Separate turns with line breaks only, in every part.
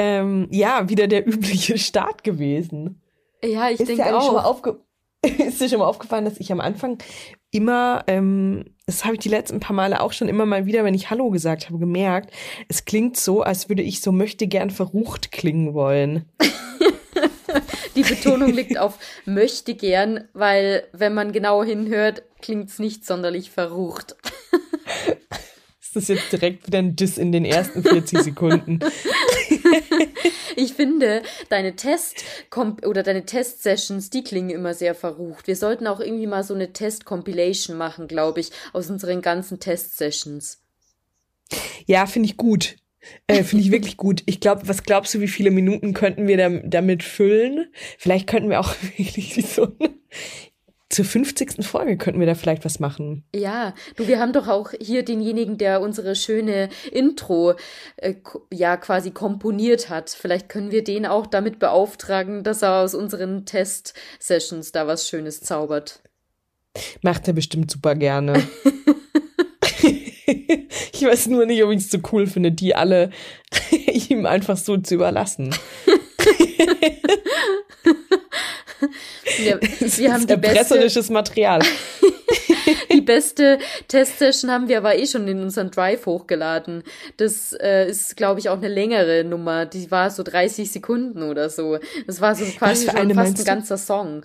ähm, ja wieder der übliche Start gewesen.
Ja, ich denke auch.
Schon mal aufge ist dir schon mal aufgefallen, dass ich am Anfang immer, ähm, das habe ich die letzten paar Male auch schon immer mal wieder, wenn ich Hallo gesagt habe, gemerkt, es klingt so, als würde ich so möchte gern verrucht klingen wollen.
die Betonung liegt auf möchte gern, weil wenn man genau hinhört, klingt es nicht sonderlich verrucht.
Ist das jetzt direkt wieder ein Diss in den ersten 40 Sekunden?
ich finde, deine Test oder deine Test-Sessions, die klingen immer sehr verrucht. Wir sollten auch irgendwie mal so eine Test-Compilation machen, glaube ich, aus unseren ganzen Test-Sessions.
Ja, finde ich gut. Äh, Finde ich wirklich gut. Ich glaube, was glaubst du, wie viele Minuten könnten wir damit füllen? Vielleicht könnten wir auch wirklich so zur 50. Folge könnten wir da vielleicht was machen.
Ja, du, wir haben doch auch hier denjenigen, der unsere schöne Intro äh, ja quasi komponiert hat. Vielleicht können wir den auch damit beauftragen, dass er aus unseren Test-Sessions da was Schönes zaubert.
Macht er bestimmt super gerne. ich weiß nur nicht, ob ich es so cool finde, die alle ihm einfach so zu überlassen.
Wir, wir haben
erpresserisches beste, Material.
die beste Testsession haben wir aber eh schon in unseren Drive hochgeladen. Das äh, ist, glaube ich, auch eine längere Nummer. Die war so 30 Sekunden oder so. Das war so quasi schon fast ein ganzer Song.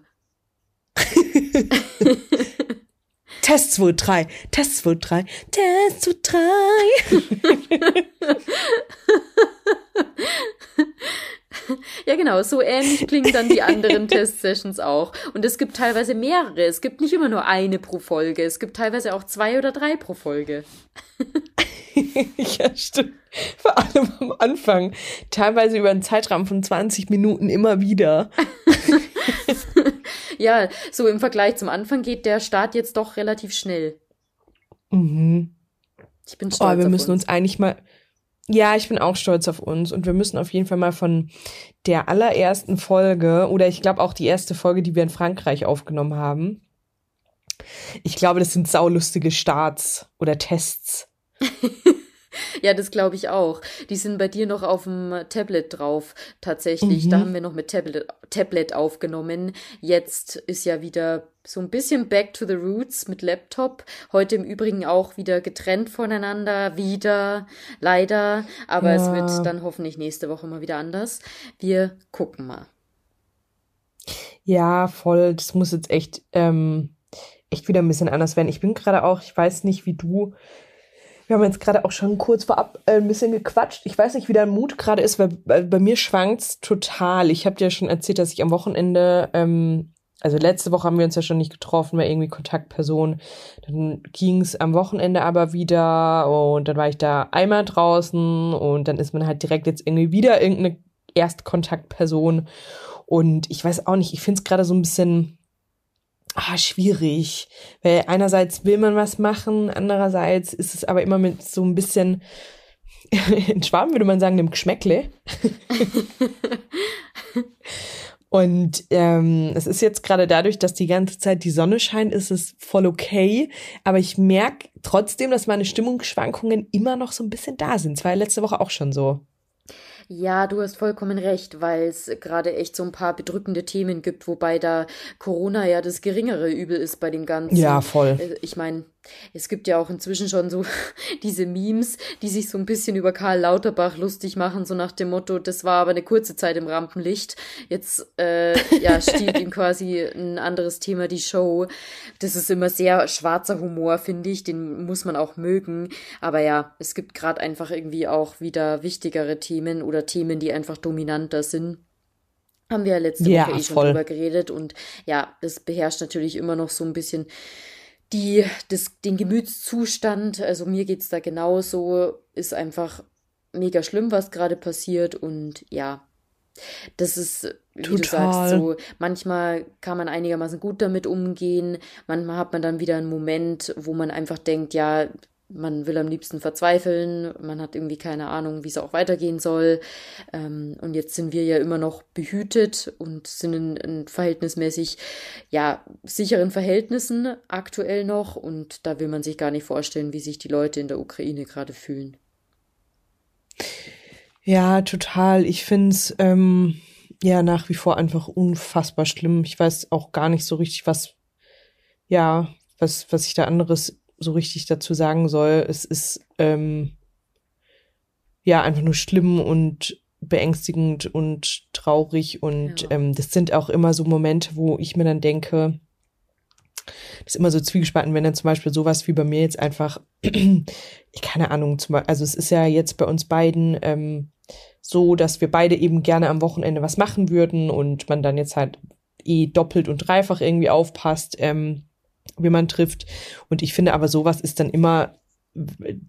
Test 2, 3, Test 2, 3, Test 2, 3.
Ja, genau, so ähnlich klingen dann die anderen Test-Sessions auch. Und es gibt teilweise mehrere. Es gibt nicht immer nur eine pro Folge. Es gibt teilweise auch zwei oder drei pro Folge.
ja, stimmt. Vor allem am Anfang. Teilweise über einen Zeitraum von 20 Minuten immer wieder.
ja, so im Vergleich zum Anfang geht der Start jetzt doch relativ schnell.
Mhm.
Ich bin stolz.
Oh, wir müssen uns. uns eigentlich mal, ja, ich bin auch stolz auf uns und wir müssen auf jeden Fall mal von der allerersten Folge oder ich glaube auch die erste Folge, die wir in Frankreich aufgenommen haben. Ich glaube, das sind saulustige Starts oder Tests.
Ja, das glaube ich auch. Die sind bei dir noch auf dem Tablet drauf, tatsächlich. Mhm. Da haben wir noch mit Tablet, Tablet aufgenommen. Jetzt ist ja wieder so ein bisschen back to the roots mit Laptop. Heute im Übrigen auch wieder getrennt voneinander, wieder, leider. Aber ja. es wird dann hoffentlich nächste Woche mal wieder anders. Wir gucken mal.
Ja, voll. Das muss jetzt echt, ähm, echt wieder ein bisschen anders werden. Ich bin gerade auch, ich weiß nicht, wie du wir haben jetzt gerade auch schon kurz vorab äh, ein bisschen gequatscht. Ich weiß nicht, wie dein Mut gerade ist, weil, bei mir schwankt's total. Ich habe dir schon erzählt, dass ich am Wochenende, ähm, also letzte Woche haben wir uns ja schon nicht getroffen, weil irgendwie Kontaktperson. Dann ging's am Wochenende aber wieder und dann war ich da einmal draußen und dann ist man halt direkt jetzt irgendwie wieder irgendeine Erstkontaktperson. Und ich weiß auch nicht, ich finde es gerade so ein bisschen ah, schwierig. Weil einerseits will man was machen, andererseits ist es aber immer mit so ein bisschen, in Schwaben würde man sagen, dem Geschmäckle. Und ähm, es ist jetzt gerade dadurch, dass die ganze Zeit die Sonne scheint, ist es voll okay. Aber ich merke trotzdem, dass meine Stimmungsschwankungen immer noch so ein bisschen da sind. Es war ja letzte Woche auch schon so.
Ja, du hast vollkommen recht, weil es gerade echt so ein paar bedrückende Themen gibt, wobei da Corona ja das geringere Übel ist bei dem Ganzen.
Ja, voll.
Äh, ich meine, es gibt ja auch inzwischen schon so diese Memes, die sich so ein bisschen über Karl Lauterbach lustig machen, so nach dem Motto, das war aber eine kurze Zeit im Rampenlicht. Jetzt äh, ja, stiehlt ihm quasi ein anderes Thema die Show. Das ist immer sehr schwarzer Humor, finde ich. Den muss man auch mögen. Aber ja, es gibt gerade einfach irgendwie auch wieder wichtigere Themen oder Themen, die einfach dominanter sind. Haben wir ja letzte ja, Woche eh schon drüber geredet. Und ja, das beherrscht natürlich immer noch so ein bisschen die, das, den Gemütszustand, also mir geht es da genauso, ist einfach mega schlimm, was gerade passiert und ja, das ist, wie Total. du sagst, so, manchmal kann man einigermaßen gut damit umgehen, manchmal hat man dann wieder einen Moment, wo man einfach denkt, ja, man will am liebsten verzweifeln, man hat irgendwie keine Ahnung, wie es auch weitergehen soll. Ähm, und jetzt sind wir ja immer noch behütet und sind in, in, verhältnismäßig, ja, sicheren Verhältnissen aktuell noch. Und da will man sich gar nicht vorstellen, wie sich die Leute in der Ukraine gerade fühlen.
Ja, total. Ich finde es ähm, ja nach wie vor einfach unfassbar schlimm. Ich weiß auch gar nicht so richtig, was, ja, was, was ich da anderes so richtig dazu sagen soll. Es ist ähm, ja einfach nur schlimm und beängstigend und traurig und ja. ähm, das sind auch immer so Momente, wo ich mir dann denke, das ist immer so zwiegespalten, wenn dann zum Beispiel sowas wie bei mir jetzt einfach, ich keine Ahnung, zum Beispiel, also es ist ja jetzt bei uns beiden ähm, so, dass wir beide eben gerne am Wochenende was machen würden und man dann jetzt halt eh doppelt und dreifach irgendwie aufpasst. Ähm, wie man trifft. Und ich finde aber sowas ist dann immer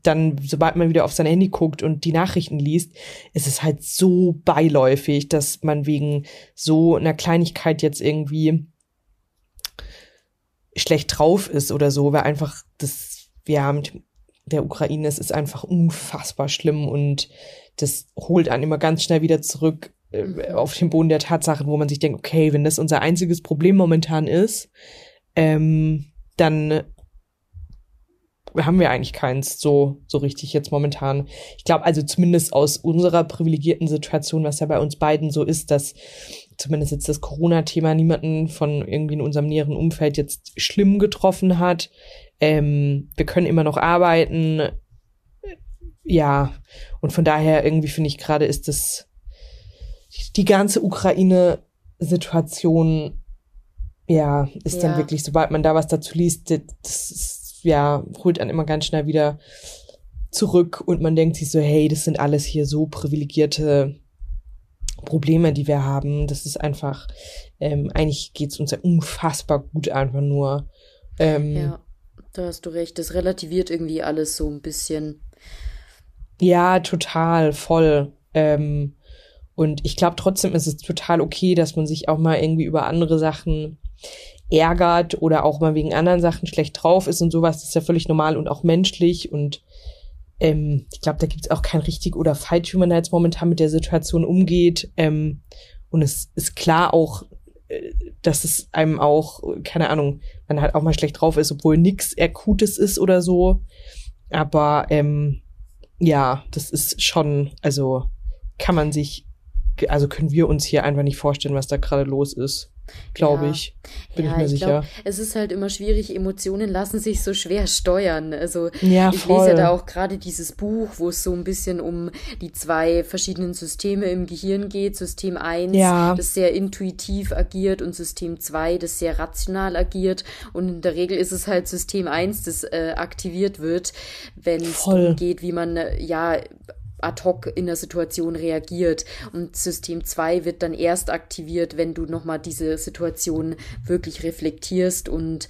dann, sobald man wieder auf sein Handy guckt und die Nachrichten liest, ist es halt so beiläufig, dass man wegen so einer Kleinigkeit jetzt irgendwie schlecht drauf ist oder so, weil einfach das, ja, mit der Ukraine, es ist einfach unfassbar schlimm und das holt einen immer ganz schnell wieder zurück äh, auf den Boden der Tatsachen, wo man sich denkt, okay, wenn das unser einziges Problem momentan ist, ähm, dann haben wir eigentlich keins so, so richtig jetzt momentan. Ich glaube also zumindest aus unserer privilegierten Situation, was ja bei uns beiden so ist, dass zumindest jetzt das Corona-Thema niemanden von irgendwie in unserem näheren Umfeld jetzt schlimm getroffen hat. Ähm, wir können immer noch arbeiten. Ja, und von daher irgendwie finde ich gerade ist das die ganze Ukraine-Situation ja, ist ja. dann wirklich, sobald man da was dazu liest, das ist, ja, holt einen immer ganz schnell wieder zurück und man denkt sich so, hey, das sind alles hier so privilegierte Probleme, die wir haben. Das ist einfach, ähm, eigentlich geht's uns ja unfassbar gut einfach nur. Ähm,
ja, da hast du recht. Das relativiert irgendwie alles so ein bisschen.
Ja, total, voll. Ähm, und ich glaube trotzdem ist es total okay, dass man sich auch mal irgendwie über andere Sachen ärgert oder auch mal wegen anderen Sachen schlecht drauf ist und sowas, ist ja völlig normal und auch menschlich und ähm, ich glaube, da gibt es auch kein richtig oder falsch, wie man da jetzt momentan mit der Situation umgeht. Ähm, und es ist klar auch, äh, dass es einem auch, keine Ahnung, man halt auch mal schlecht drauf ist, obwohl nichts Akutes ist oder so. Aber ähm, ja, das ist schon, also kann man sich, also können wir uns hier einfach nicht vorstellen, was da gerade los ist glaube ja. ich. Bin ja, ich mir ich sicher. Glaub,
es ist halt immer schwierig, Emotionen lassen sich so schwer steuern. Also ja, ich lese ja da auch gerade dieses Buch, wo es so ein bisschen um die zwei verschiedenen Systeme im Gehirn geht. System 1, ja. das sehr intuitiv agiert und System 2, das sehr rational agiert. Und in der Regel ist es halt System 1, das äh, aktiviert wird, wenn es darum geht, wie man äh, ja ad hoc in der Situation reagiert. Und System 2 wird dann erst aktiviert, wenn du nochmal diese Situation wirklich reflektierst und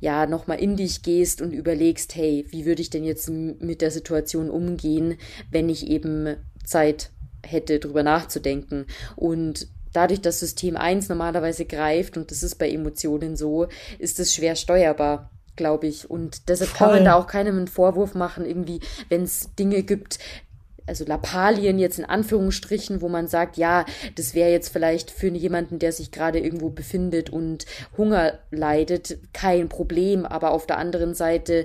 ja, nochmal in dich gehst und überlegst, hey, wie würde ich denn jetzt mit der Situation umgehen, wenn ich eben Zeit hätte, drüber nachzudenken. Und dadurch, dass System 1 normalerweise greift, und das ist bei Emotionen so, ist es schwer steuerbar glaube ich. Und deshalb Voll. kann man da auch keinem einen Vorwurf machen, irgendwie, wenn es Dinge gibt, also Lappalien jetzt in Anführungsstrichen, wo man sagt, ja, das wäre jetzt vielleicht für jemanden, der sich gerade irgendwo befindet und Hunger leidet, kein Problem, aber auf der anderen Seite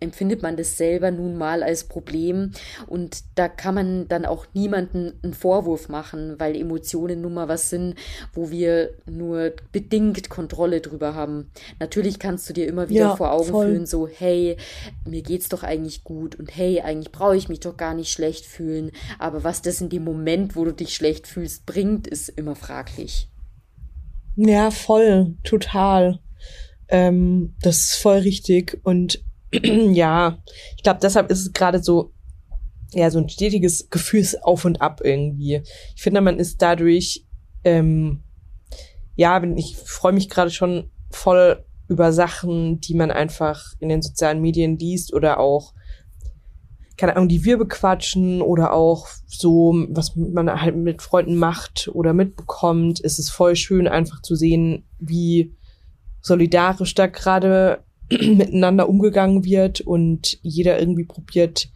empfindet man das selber nun mal als Problem und da kann man dann auch niemanden einen Vorwurf machen, weil Emotionen nun mal was sind, wo wir nur bedingt Kontrolle drüber haben. Natürlich kannst du dir immer wieder ja, vor Augen voll. führen, so, hey, mir geht's doch eigentlich gut und hey, eigentlich brauche ich mich doch gar nicht schlecht fühlen. Aber was das in dem Moment, wo du dich schlecht fühlst, bringt, ist immer fraglich.
Ja, voll, total. Ähm, das ist voll richtig. Und ja, ich glaube, deshalb ist es gerade so, ja, so ein stetiges Gefühlsauf und Ab irgendwie. Ich finde, man ist dadurch, ähm, ja, ich freue mich gerade schon voll über Sachen, die man einfach in den sozialen Medien liest oder auch keine Ahnung, die wir bequatschen oder auch so, was man halt mit Freunden macht oder mitbekommt, ist es voll schön, einfach zu sehen, wie solidarisch da gerade miteinander umgegangen wird und jeder irgendwie probiert,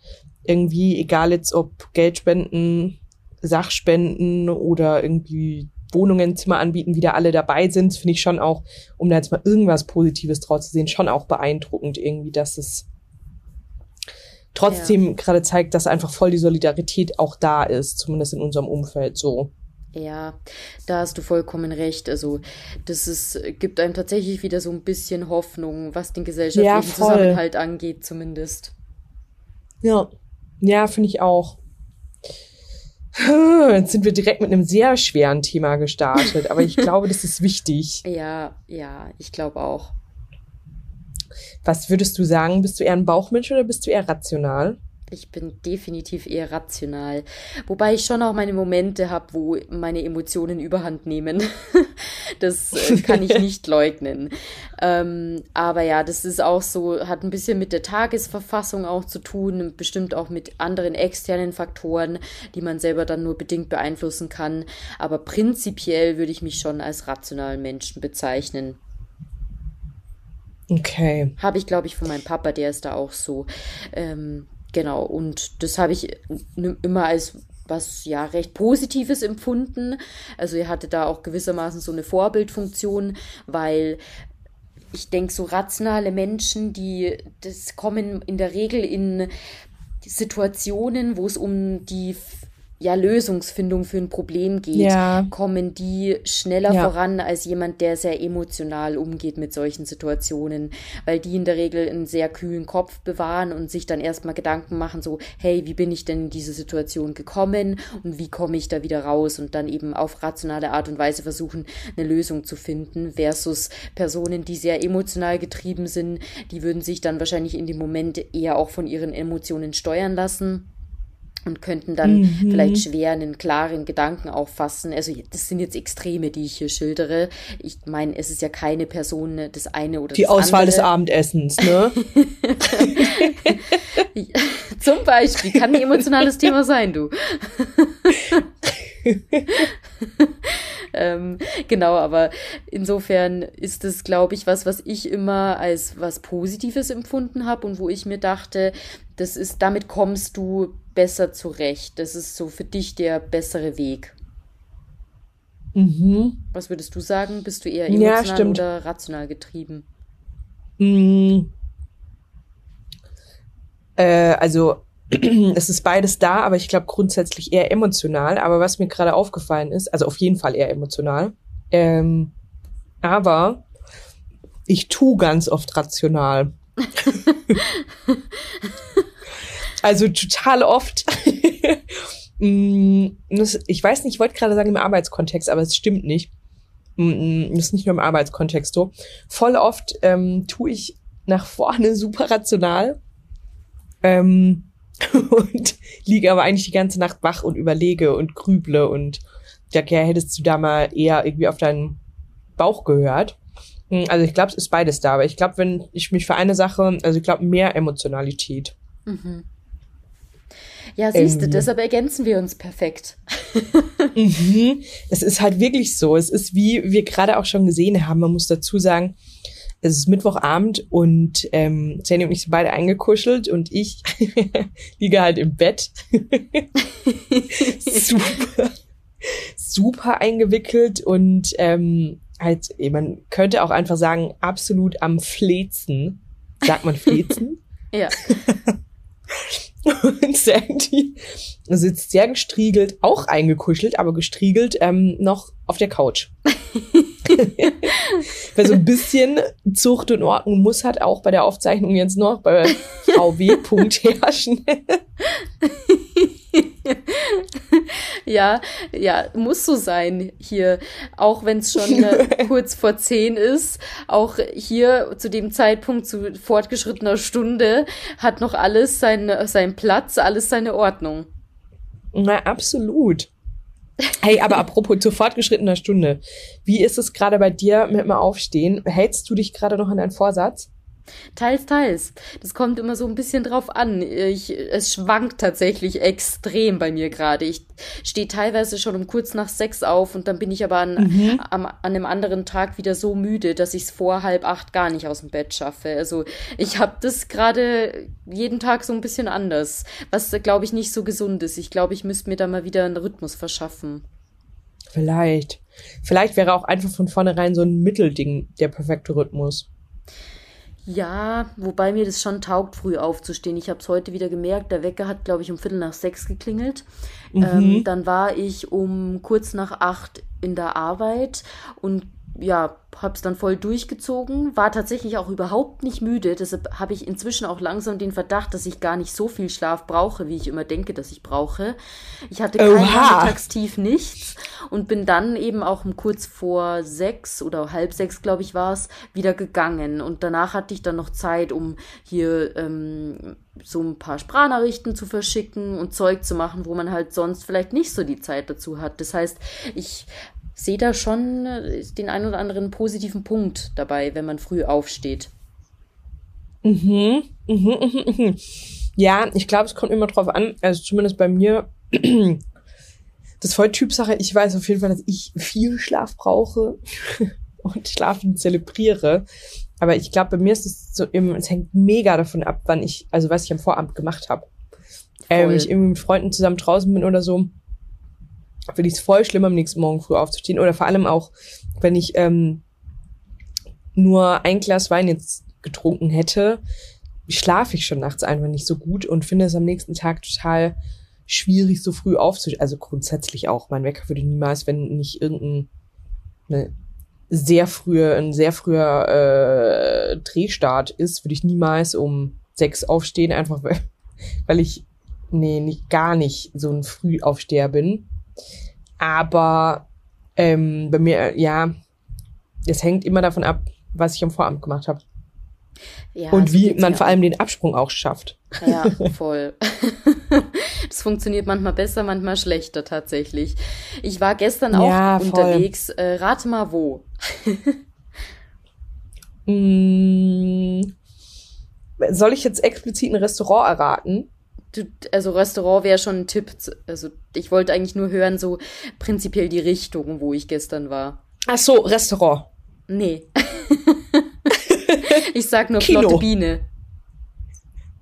irgendwie, egal jetzt ob Geldspenden, Sachspenden oder irgendwie Wohnungen, Zimmer anbieten, wieder alle dabei sind, finde ich schon auch, um da jetzt mal irgendwas Positives draus zu sehen, schon auch beeindruckend irgendwie, dass es trotzdem ja. gerade zeigt, dass einfach voll die Solidarität auch da ist, zumindest in unserem Umfeld so.
Ja, da hast du vollkommen recht. Also, das ist, gibt einem tatsächlich wieder so ein bisschen Hoffnung, was den gesellschaftlichen ja, Zusammenhalt angeht, zumindest.
Ja, ja, finde ich auch. Jetzt sind wir direkt mit einem sehr schweren Thema gestartet, aber ich glaube, das ist wichtig.
Ja, ja, ich glaube auch.
Was würdest du sagen? Bist du eher ein Bauchmensch oder bist du eher rational?
Ich bin definitiv eher rational. Wobei ich schon auch meine Momente habe, wo meine Emotionen überhand nehmen. das äh, kann ich nicht leugnen. Ähm, aber ja, das ist auch so, hat ein bisschen mit der Tagesverfassung auch zu tun, bestimmt auch mit anderen externen Faktoren, die man selber dann nur bedingt beeinflussen kann. Aber prinzipiell würde ich mich schon als rationalen Menschen bezeichnen.
Okay.
Habe ich, glaube ich, von meinem Papa, der ist da auch so. Ähm, Genau, und das habe ich immer als was ja recht Positives empfunden. Also er hatte da auch gewissermaßen so eine Vorbildfunktion, weil ich denke, so rationale Menschen, die das kommen in der Regel in Situationen, wo es um die ja, Lösungsfindung für ein Problem geht, ja. kommen die schneller ja. voran als jemand, der sehr emotional umgeht mit solchen Situationen, weil die in der Regel einen sehr kühlen Kopf bewahren und sich dann erstmal Gedanken machen, so, hey, wie bin ich denn in diese Situation gekommen und wie komme ich da wieder raus und dann eben auf rationale Art und Weise versuchen, eine Lösung zu finden, versus Personen, die sehr emotional getrieben sind, die würden sich dann wahrscheinlich in dem Moment eher auch von ihren Emotionen steuern lassen und könnten dann mhm. vielleicht schwer einen klaren Gedanken auch fassen. Also das sind jetzt Extreme, die ich hier schildere. Ich meine, es ist ja keine Person ne, das eine oder
die
das
Auswahl
andere.
des Abendessens, ne?
Zum Beispiel kann ein emotionales Thema sein, du. ähm, genau, aber insofern ist es, glaube ich, was, was ich immer als was Positives empfunden habe und wo ich mir dachte, das ist, damit kommst du besser zurecht. Das ist so für dich der bessere Weg.
Mhm.
Was würdest du sagen? Bist du eher emotional ja, oder rational getrieben?
Mhm. Äh, also es ist beides da, aber ich glaube grundsätzlich eher emotional. Aber was mir gerade aufgefallen ist, also auf jeden Fall eher emotional. Ähm, aber ich tu ganz oft rational. also total oft. Mm, ich weiß nicht, ich wollte gerade sagen im Arbeitskontext, aber es stimmt nicht. Mm, das ist nicht nur im Arbeitskontext so. Voll oft ähm, tue ich nach vorne super rational. Ähm, und liege aber eigentlich die ganze Nacht wach und überlege und grüble und ja, hättest du da mal eher irgendwie auf deinen Bauch gehört. Also ich glaube, es ist beides da, aber ich glaube, wenn ich mich für eine Sache, also ich glaube, mehr Emotionalität.
Mhm. Ja, siehst du, deshalb ergänzen wir uns perfekt.
mhm. Es ist halt wirklich so. Es ist, wie wir gerade auch schon gesehen haben, man muss dazu sagen, es ist Mittwochabend und ähm, Jenny und ich sind beide eingekuschelt und ich liege halt im Bett. super, super eingewickelt und ähm, halt, man könnte auch einfach sagen, absolut am Flezen. Sagt man Flezen?
ja.
Und Sandy sitzt sehr gestriegelt, auch eingekuschelt, aber gestriegelt ähm, noch auf der Couch. Weil so ein bisschen Zucht und Ordnung muss halt auch bei der Aufzeichnung jetzt noch bei VW. herrschen.
ja, ja, muss so sein hier. Auch wenn es schon äh, kurz vor zehn ist, auch hier zu dem Zeitpunkt zu fortgeschrittener Stunde hat noch alles seinen sein Platz, alles seine Ordnung.
Na, absolut. Hey, aber apropos zu fortgeschrittener Stunde. Wie ist es gerade bei dir mit dem Aufstehen? Hältst du dich gerade noch an deinen Vorsatz?
Teils, teils. Das kommt immer so ein bisschen drauf an. Ich, es schwankt tatsächlich extrem bei mir gerade. Ich stehe teilweise schon um kurz nach sechs auf und dann bin ich aber an, mhm. am, an einem anderen Tag wieder so müde, dass ich es vor halb acht gar nicht aus dem Bett schaffe. Also ich habe das gerade jeden Tag so ein bisschen anders, was glaube ich nicht so gesund ist. Ich glaube, ich müsste mir da mal wieder einen Rhythmus verschaffen.
Vielleicht. Vielleicht wäre auch einfach von vornherein so ein Mittelding der perfekte Rhythmus.
Ja, wobei mir das schon taugt, früh aufzustehen. Ich habe es heute wieder gemerkt. Der Wecker hat, glaube ich, um Viertel nach sechs geklingelt. Mhm. Ähm, dann war ich um kurz nach acht in der Arbeit und ja, hab's dann voll durchgezogen, war tatsächlich auch überhaupt nicht müde. Deshalb habe ich inzwischen auch langsam den Verdacht, dass ich gar nicht so viel Schlaf brauche, wie ich immer denke, dass ich brauche. Ich hatte kein Nachmittagstief, nichts und bin dann eben auch um kurz vor sechs oder halb sechs, glaube ich, war es, wieder gegangen. Und danach hatte ich dann noch Zeit, um hier ähm, so ein paar Sprachnachrichten zu verschicken und Zeug zu machen, wo man halt sonst vielleicht nicht so die Zeit dazu hat. Das heißt, ich sehe da schon äh, den ein oder anderen positiven Punkt dabei, wenn man früh aufsteht.
Mhm, mhm, mhm, mhm. Ja, ich glaube, es kommt immer drauf an, also zumindest bei mir, das ist voll Typsache. Ich weiß auf jeden Fall, dass ich viel Schlaf brauche und Schlafen zelebriere. Aber ich glaube, bei mir ist es so, es hängt mega davon ab, wann ich, also was ich am Vorabend gemacht habe. Ähm, wenn ich irgendwie mit Freunden zusammen draußen bin oder so, finde ich es voll schlimm, am nächsten Morgen früh aufzustehen. Oder vor allem auch, wenn ich ähm, nur ein Glas Wein jetzt getrunken hätte, schlafe ich schon nachts einfach nicht so gut und finde es am nächsten Tag total schwierig, so früh aufzustehen. Also grundsätzlich auch. Mein Wecker würde niemals, wenn nicht irgendein ne, sehr frühe, ein sehr früher äh, Drehstart ist, würde ich niemals um sechs aufstehen, einfach weil, weil ich nee, nicht, gar nicht so ein Frühaufsteher bin. Aber ähm, bei mir, ja, es hängt immer davon ab, was ich am Vorabend gemacht habe. Ja, und wie man vor allem den Absprung auch schafft.
Ja, voll. das funktioniert manchmal besser, manchmal schlechter tatsächlich. Ich war gestern auch ja, unterwegs. Äh, rate mal wo.
mm, soll ich jetzt explizit ein Restaurant erraten?
Du, also Restaurant wäre schon ein Tipp. Also ich wollte eigentlich nur hören, so prinzipiell die Richtung, wo ich gestern war.
Ach so, Restaurant.
Nee. ich sag nur Kino. flotte Biene.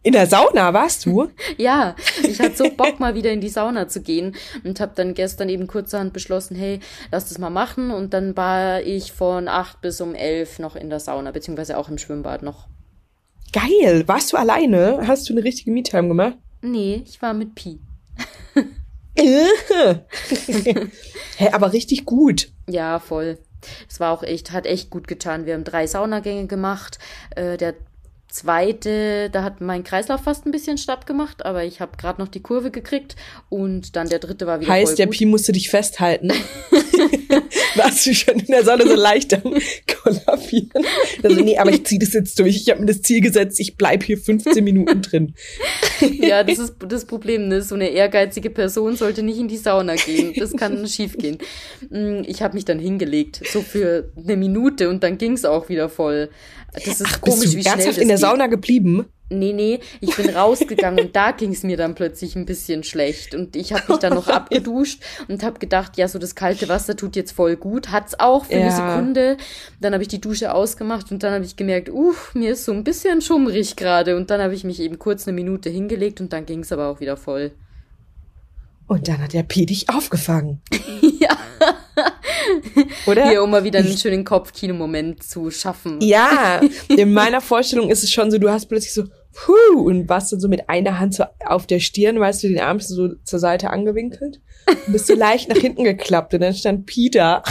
In der Sauna warst du?
ja, ich hatte so Bock mal wieder in die Sauna zu gehen und habe dann gestern eben kurzerhand beschlossen, hey, lass das mal machen und dann war ich von acht bis um elf noch in der Sauna beziehungsweise auch im Schwimmbad noch.
Geil, warst du alleine? Hast du eine richtige Me-Time gemacht?
Nee, ich war mit Pi.
Hä, aber richtig gut.
Ja, voll. Es war auch echt, hat echt gut getan. Wir haben drei Saunagänge gemacht. Äh, der zweite, da hat mein Kreislauf fast ein bisschen statt gemacht, aber ich habe gerade noch die Kurve gekriegt und dann der dritte war wieder
Heißt, der Pi musste dich festhalten. Warst du schon in der Sonne so leicht am kollabieren? Also nee, aber ich ziehe das jetzt durch. Ich habe mir das Ziel gesetzt, ich bleib hier 15 Minuten drin.
ja, das ist das Problem. Ne? So eine ehrgeizige Person sollte nicht in die Sauna gehen. Das kann schief gehen. Mm, ich habe mich dann hingelegt, so für eine Minute und dann ging's auch wieder voll. Das ist Ach, komisch,
bist du
wie
ernsthaft schnell in der Sauna geblieben?
Nee, nee, ich bin rausgegangen und da ging es mir dann plötzlich ein bisschen schlecht. Und ich habe mich dann noch abgeduscht und habe gedacht, ja, so das kalte Wasser tut jetzt voll gut. Hat's auch für ja. eine Sekunde. Dann habe ich die Dusche ausgemacht und dann habe ich gemerkt, uff, mir ist so ein bisschen schummrig gerade. Und dann habe ich mich eben kurz eine Minute hingelegt und dann ging es aber auch wieder voll.
Und dann hat der P dich aufgefangen.
ja. Oder? Hier, um mal wieder einen schönen Kopfkino-Moment zu schaffen.
Ja, in meiner Vorstellung ist es schon so, du hast plötzlich so, puh, und warst dann so mit einer Hand so auf der Stirn, weißt du, den Arm so zur Seite angewinkelt und bist so leicht nach hinten geklappt und dann stand Peter.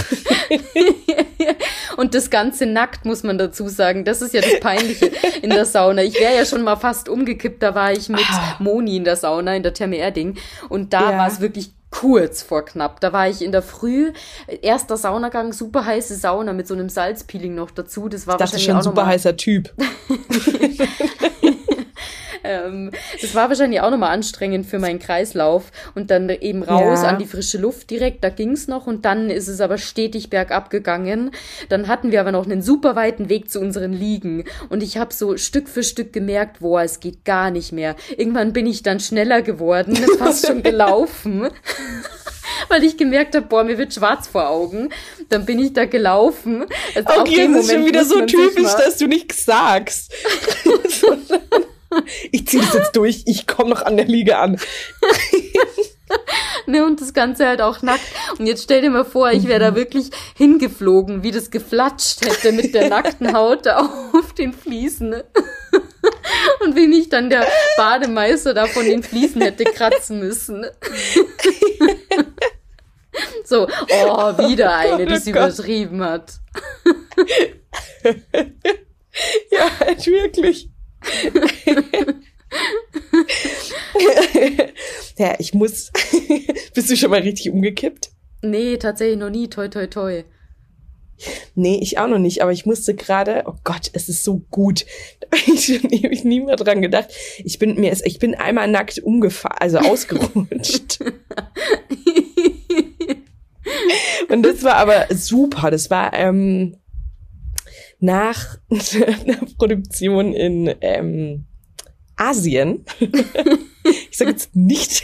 und das Ganze nackt, muss man dazu sagen. Das ist ja das Peinliche in der Sauna. Ich wäre ja schon mal fast umgekippt, da war ich mit ah. Moni in der Sauna, in der Therme Erding und da ja. war es wirklich kurz vor knapp. Da war ich in der Früh, erster Saunagang, super heiße Sauna mit so einem Salzpeeling noch dazu. Das war
das wahrscheinlich schon ein super heißer Typ.
ähm, das war wahrscheinlich auch nochmal anstrengend für meinen Kreislauf. Und dann eben raus ja. an die frische Luft direkt, da ging's noch. Und dann ist es aber stetig bergab gegangen. Dann hatten wir aber noch einen super weiten Weg zu unseren Liegen. Und ich habe so Stück für Stück gemerkt, boah, es geht gar nicht mehr. Irgendwann bin ich dann schneller geworden, ist fast schon gelaufen. weil ich gemerkt habe, boah, mir wird schwarz vor Augen. Dann bin ich da gelaufen.
Also okay, das ist schon wieder so typisch, dass du nichts sagst. ich ziehe das jetzt durch, ich komme noch an der Liege an.
ne, und das Ganze halt auch nackt. Und jetzt stell dir mal vor, ich wäre da wirklich hingeflogen, wie das geflatscht hätte mit der nackten Haut auf den Fliesen. Und wie mich dann der Bademeister da von den Fliesen hätte kratzen müssen. So, oh, wieder eine, die es übertrieben hat.
ja, halt wirklich. ja, ich muss. Bist du schon mal richtig umgekippt?
Nee, tatsächlich noch nie. Toi, toi, toi.
Nee, ich auch noch nicht, aber ich musste gerade, oh Gott, es ist so gut. Da habe ich schon ewig nie mehr dran gedacht. Ich bin mir, ich bin einmal nackt umgefahren, also ausgerutscht. Und das war aber super. Das war ähm, nach einer Produktion in ähm, Asien. ich sage jetzt nicht,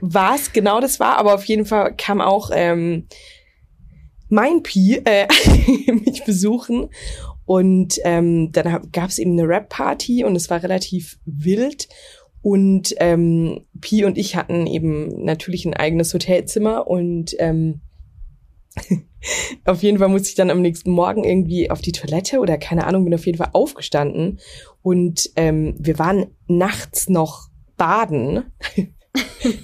was genau das war, aber auf jeden Fall kam auch ähm, mein Pi äh, mich besuchen und ähm, dann gab es eben eine Rap-Party und es war relativ wild und ähm, Pi und ich hatten eben natürlich ein eigenes Hotelzimmer und ähm, auf jeden Fall musste ich dann am nächsten Morgen irgendwie auf die Toilette oder keine Ahnung, bin auf jeden Fall aufgestanden. Und ähm, wir waren nachts noch baden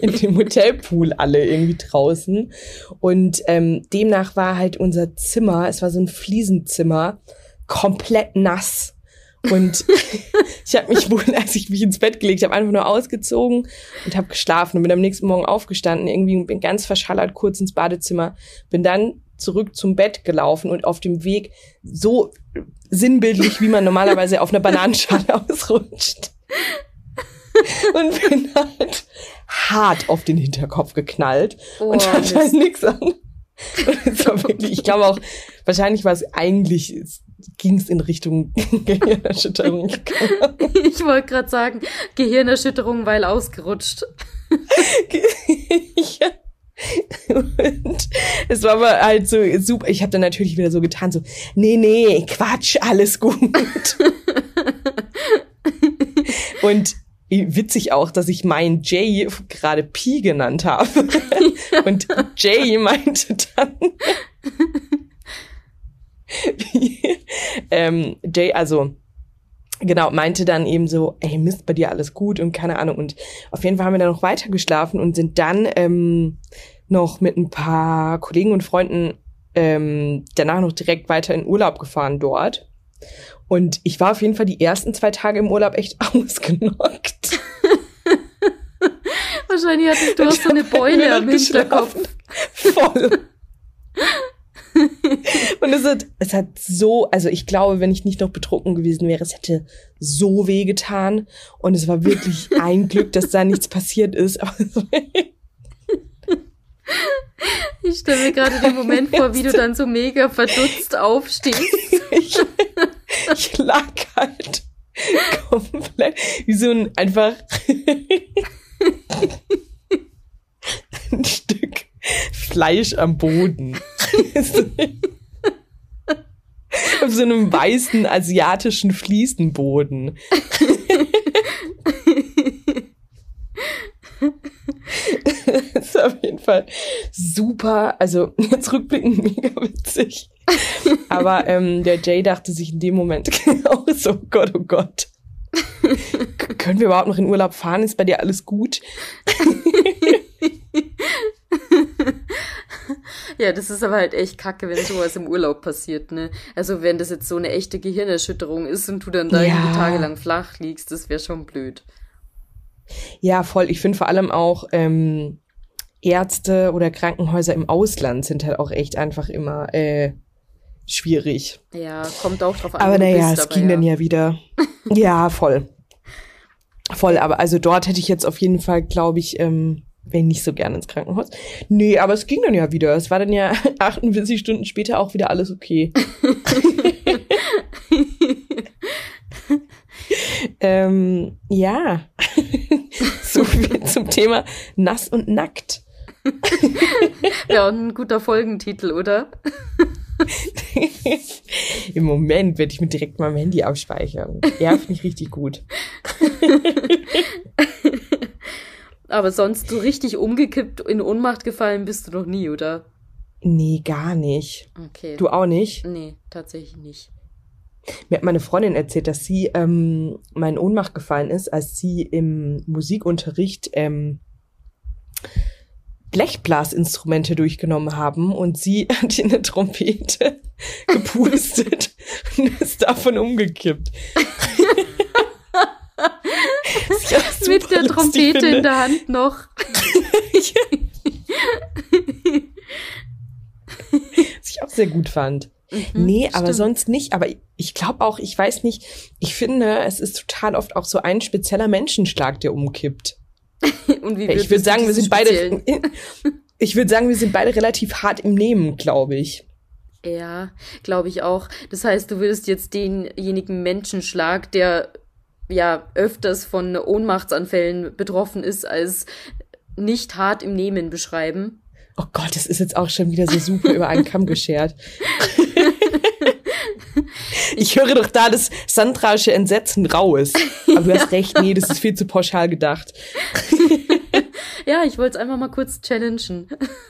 in dem Hotelpool alle irgendwie draußen. Und ähm, demnach war halt unser Zimmer, es war so ein Fliesenzimmer, komplett nass und ich habe mich wohl, als ich mich ins Bett gelegt habe, einfach nur ausgezogen und habe geschlafen und bin am nächsten Morgen aufgestanden, irgendwie bin ganz verschallert kurz ins Badezimmer, bin dann zurück zum Bett gelaufen und auf dem Weg so sinnbildlich, wie man normalerweise auf einer Bananenschale ausrutscht. Und bin halt hart auf den Hinterkopf geknallt oh, und hatte halt nichts an. Und war wirklich, ich glaube auch, wahrscheinlich war es eigentlich, ging es in Richtung Gehirnerschütterung.
ich wollte gerade sagen, Gehirnerschütterung, weil ausgerutscht.
ja. Und es war aber halt so super. Ich habe dann natürlich wieder so getan, so, nee, nee, Quatsch, alles gut. Und witzig auch, dass ich meinen Jay gerade Pi genannt habe. Und Jay meinte dann, ähm, Jay, also genau, meinte dann eben so, ey, Mist, bei dir alles gut und keine Ahnung. Und auf jeden Fall haben wir dann noch weiter geschlafen und sind dann ähm, noch mit ein paar Kollegen und Freunden ähm, danach noch direkt weiter in Urlaub gefahren dort. Und ich war auf jeden Fall die ersten zwei Tage im Urlaub echt ausgenockt.
Wahrscheinlich hattest du auch so eine Beule am Hinterkopf. Voll.
Und es hat, es hat so, also ich glaube, wenn ich nicht noch betrunken gewesen wäre, es hätte so weh getan. Und es war wirklich ein Glück, dass da nichts passiert ist.
ich stelle mir gerade den Moment vor, wie du dann so mega verdutzt aufstehst.
ich, ich lag halt komplett wie so ein einfach ein Stück Fleisch am Boden. Auf so einem weißen asiatischen Fliesenboden. das ist auf jeden Fall super, also jetzt rückblickend mega witzig. Aber ähm, der Jay dachte sich in dem Moment auch so, oh Gott, oh Gott. Können wir überhaupt noch in Urlaub fahren? Ist bei dir alles gut?
ja, das ist aber halt echt kacke, wenn sowas im Urlaub passiert, ne? Also wenn das jetzt so eine echte Gehirnerschütterung ist und du dann da ja. irgendwie tagelang flach liegst, das wäre schon blöd.
Ja, voll. Ich finde vor allem auch ähm, Ärzte oder Krankenhäuser im Ausland sind halt auch echt einfach immer äh, schwierig.
Ja, kommt auch drauf an.
Aber naja, es ging ja. dann ja wieder. ja, voll. Voll, aber also dort hätte ich jetzt auf jeden Fall, glaube ich, ähm, wäre nicht so gerne ins Krankenhaus. Nee, aber es ging dann ja wieder. Es war dann ja 48 Stunden später auch wieder alles okay. ähm, ja, so viel zum Thema nass und nackt.
ja, ein guter Folgentitel, oder?
Im Moment werde ich mir direkt mal mein Handy abspeichern. Ja, finde ich richtig gut.
Aber sonst so richtig umgekippt, in Ohnmacht gefallen bist du noch nie, oder?
Nee, gar nicht. Okay. Du auch nicht?
Nee, tatsächlich nicht.
Mir hat meine Freundin erzählt, dass sie ähm, mal in Ohnmacht gefallen ist, als sie im Musikunterricht ähm, Blechblasinstrumente durchgenommen haben und sie hat in eine Trompete gepustet und ist davon umgekippt.
Mit der Trompete in der Hand noch.
Was ich auch sehr gut fand. Mhm, nee, aber sonst nicht. Aber ich glaube auch, ich weiß nicht, ich finde, es ist total oft auch so ein spezieller Menschenschlag, der umkippt. Und wie ich würde sagen, wir sind beide. ich würde sagen, wir sind beide relativ hart im Nehmen, glaube ich.
Ja, glaube ich auch. Das heißt, du würdest jetzt denjenigen Menschenschlag, der ja öfters von Ohnmachtsanfällen betroffen ist, als nicht hart im Nehmen beschreiben.
Oh Gott, das ist jetzt auch schon wieder so super über einen Kamm geschert. ich höre doch da das Sandrasche Entsetzen raues. Aber du hast recht, nee, das ist viel zu pauschal gedacht.
ja, ich wollte es einfach mal kurz challengen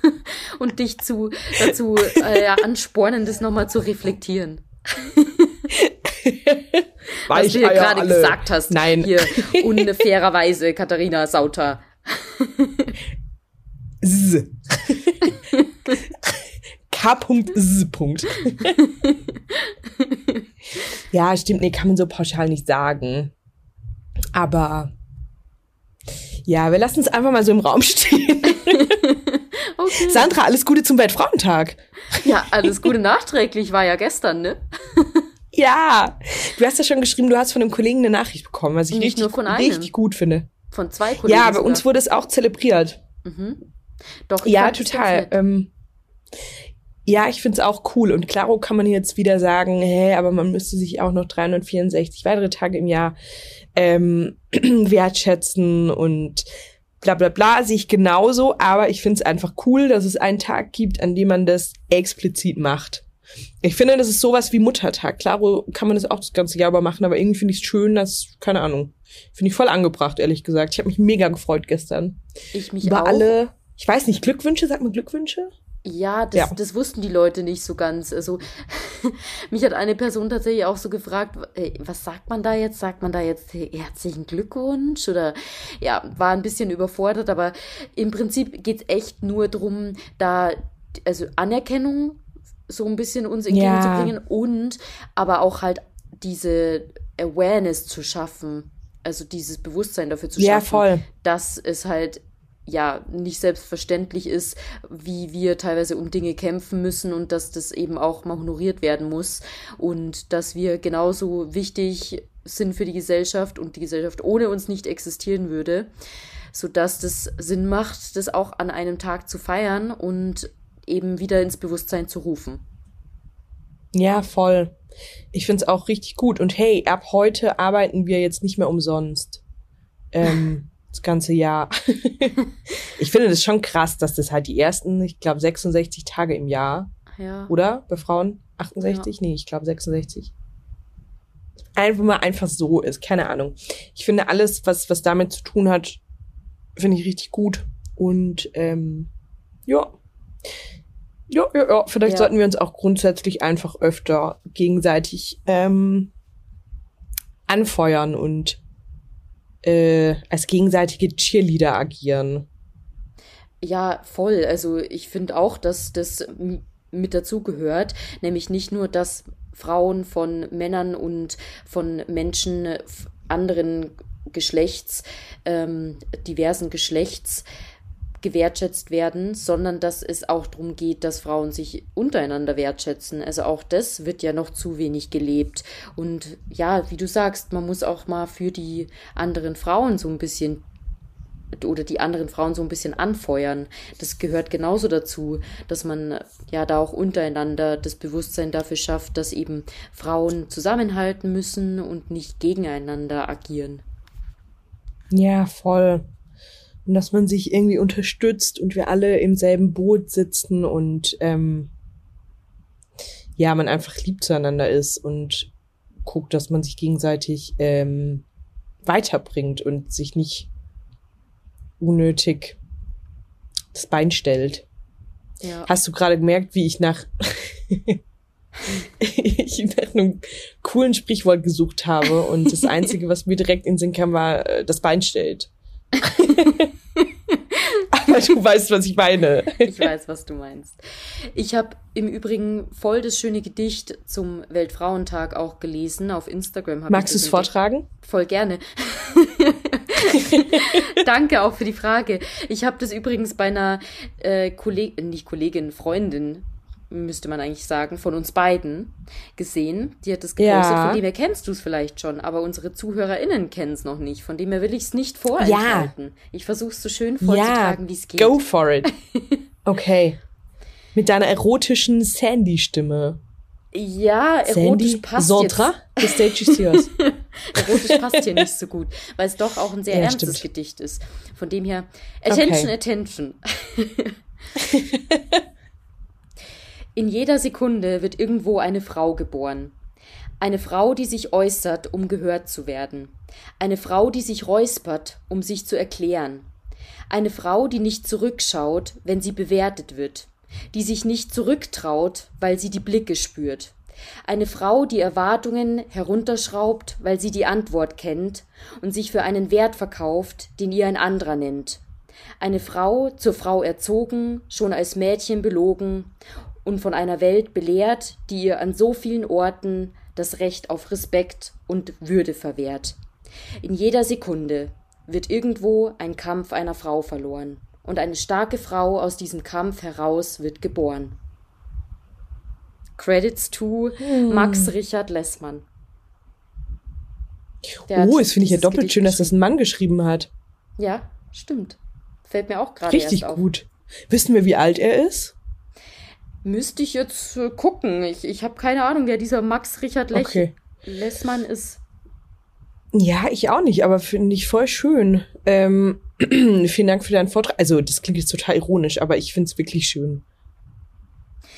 und dich zu, dazu äh, ja, anspornen, das nochmal zu reflektieren. Was du hier gerade gesagt hast.
Nein.
Hier unfairerweise, Katharina Sauter.
K.S. ja, stimmt, nee, kann man so pauschal nicht sagen. Aber ja, wir lassen es einfach mal so im Raum stehen. okay. Sandra, alles Gute zum Weltfrauentag.
Ja, alles Gute nachträglich war ja gestern, ne?
Ja, du hast ja schon geschrieben, du hast von einem Kollegen eine Nachricht bekommen, was ich Nicht richtig, richtig gut finde.
Von zwei Kollegen.
Ja, bei uns wurde es auch zelebriert. Mhm. Doch. Ja, total. Ähm, ja, ich find's auch cool. Und klaro kann man jetzt wieder sagen, hä, aber man müsste sich auch noch 364 weitere Tage im Jahr ähm, wertschätzen und bla bla bla, sehe ich genauso. Aber ich find's einfach cool, dass es einen Tag gibt, an dem man das explizit macht. Ich finde, das ist sowas wie Muttertag. Klaro kann man das auch das ganze Jahr über machen, aber irgendwie finde ich es schön, dass, keine Ahnung, finde ich voll angebracht, ehrlich gesagt. Ich habe mich mega gefreut gestern.
Ich mich
über
auch.
alle, ich weiß nicht, Glückwünsche, sagt man Glückwünsche?
Ja das, ja, das wussten die Leute nicht so ganz. Also mich hat eine Person tatsächlich auch so gefragt, was sagt man da jetzt? Sagt man da jetzt herzlichen Glückwunsch? Oder ja, war ein bisschen überfordert, aber im Prinzip geht es echt nur darum, da also Anerkennung so ein bisschen uns entgegenzubringen ja. und aber auch halt diese Awareness zu schaffen. Also dieses Bewusstsein dafür zu schaffen, ja, voll. dass es halt ja nicht selbstverständlich ist, wie wir teilweise um Dinge kämpfen müssen und dass das eben auch mal honoriert werden muss und dass wir genauso wichtig sind für die Gesellschaft und die Gesellschaft ohne uns nicht existieren würde, so dass das Sinn macht, das auch an einem Tag zu feiern und eben wieder ins Bewusstsein zu rufen.
Ja, voll. Ich find's auch richtig gut. Und hey, ab heute arbeiten wir jetzt nicht mehr umsonst. Ähm, das ganze Jahr. ich finde das schon krass, dass das halt die ersten, ich glaube, 66 Tage im Jahr.
Ja.
Oder? Bei Frauen? 68? Ja. Nee, ich glaube 66. Einfach mal einfach so ist. Keine Ahnung. Ich finde alles, was, was damit zu tun hat, finde ich richtig gut. Und ähm, ja. Ja, ja, ja. Vielleicht ja. sollten wir uns auch grundsätzlich einfach öfter gegenseitig ähm, anfeuern und äh, als gegenseitige Cheerleader agieren.
Ja, voll. Also ich finde auch, dass das mit dazugehört, nämlich nicht nur, dass Frauen von Männern und von Menschen anderen Geschlechts, ähm, diversen Geschlechts gewertschätzt werden, sondern dass es auch darum geht, dass Frauen sich untereinander wertschätzen. Also auch das wird ja noch zu wenig gelebt. Und ja, wie du sagst, man muss auch mal für die anderen Frauen so ein bisschen oder die anderen Frauen so ein bisschen anfeuern. Das gehört genauso dazu, dass man ja da auch untereinander das Bewusstsein dafür schafft, dass eben Frauen zusammenhalten müssen und nicht gegeneinander agieren.
Ja, voll. Und dass man sich irgendwie unterstützt und wir alle im selben Boot sitzen und ähm, ja, man einfach lieb zueinander ist und guckt, dass man sich gegenseitig ähm, weiterbringt und sich nicht unnötig das Bein stellt. Ja. Hast du gerade gemerkt, wie ich nach ich nach einem coolen Sprichwort gesucht habe und das einzige, was mir direkt in den Sinn kam, war äh, das Bein stellt. Aber du weißt, was ich meine.
Ich weiß, was du meinst. Ich habe im Übrigen voll das schöne Gedicht zum Weltfrauentag auch gelesen auf Instagram.
Magst du es vortragen?
Voll gerne. Danke auch für die Frage. Ich habe das übrigens bei einer äh, Kollegin, nicht Kollegin, Freundin müsste man eigentlich sagen, von uns beiden gesehen. Die hat das gepostet, ja. von dem her kennst du es vielleicht schon, aber unsere ZuhörerInnen kennen es noch nicht. Von dem her will ich es nicht vorenthalten. Ja. Ich versuche es so schön vorzutragen, ja. wie es geht.
Go for it. Okay. Mit deiner erotischen Sandy-Stimme.
Ja, erotisch Sandy passt
Sontra, the stage is yours.
erotisch passt hier nicht so gut, weil es doch auch ein sehr ja, ernstes stimmt. Gedicht ist. Von dem her, attention, okay. attention. In jeder Sekunde wird irgendwo eine Frau geboren. Eine Frau, die sich äußert, um gehört zu werden. Eine Frau, die sich räuspert, um sich zu erklären. Eine Frau, die nicht zurückschaut, wenn sie bewertet wird. Die sich nicht zurücktraut, weil sie die Blicke spürt. Eine Frau, die Erwartungen herunterschraubt, weil sie die Antwort kennt und sich für einen Wert verkauft, den ihr ein anderer nennt. Eine Frau, zur Frau erzogen, schon als Mädchen belogen und von einer Welt belehrt, die ihr an so vielen Orten das Recht auf Respekt und Würde verwehrt. In jeder Sekunde wird irgendwo ein Kampf einer Frau verloren, und eine starke Frau aus diesem Kampf heraus wird geboren. Credits to hm. Max Richard Lessmann.
Der oh, das finde ich ja doppelt schön, dass das ein Mann geschrieben hat.
Ja, stimmt. Fällt mir auch gerade
Richtig gut. Wissen wir, wie alt er ist?
Müsste ich jetzt äh, gucken. Ich, ich habe keine Ahnung, wer dieser Max Richard Lech okay. Lessmann ist.
Ja, ich auch nicht, aber finde ich voll schön. Ähm, vielen Dank für deinen Vortrag. Also, das klingt jetzt total ironisch, aber ich finde es wirklich schön.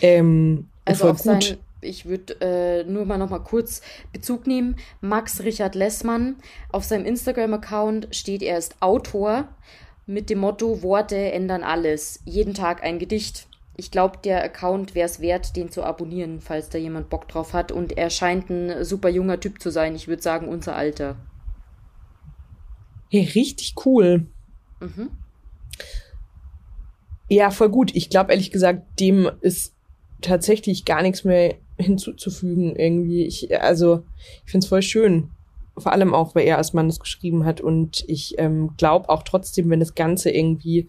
Ähm,
also auf gut. Sein, ich würde äh, nur mal noch mal kurz Bezug nehmen. Max Richard Lessmann, auf seinem Instagram-Account steht, er ist Autor mit dem Motto Worte ändern alles. Jeden Tag ein Gedicht ich glaube, der Account wäre es wert, den zu abonnieren, falls da jemand Bock drauf hat. Und er scheint ein super junger Typ zu sein. Ich würde sagen, unser Alter.
Hey, richtig cool. Mhm. Ja, voll gut. Ich glaube, ehrlich gesagt, dem ist tatsächlich gar nichts mehr hinzuzufügen irgendwie. Ich, also, ich finde es voll schön. Vor allem auch, weil er als Mann das geschrieben hat. Und ich ähm, glaube auch trotzdem, wenn das Ganze irgendwie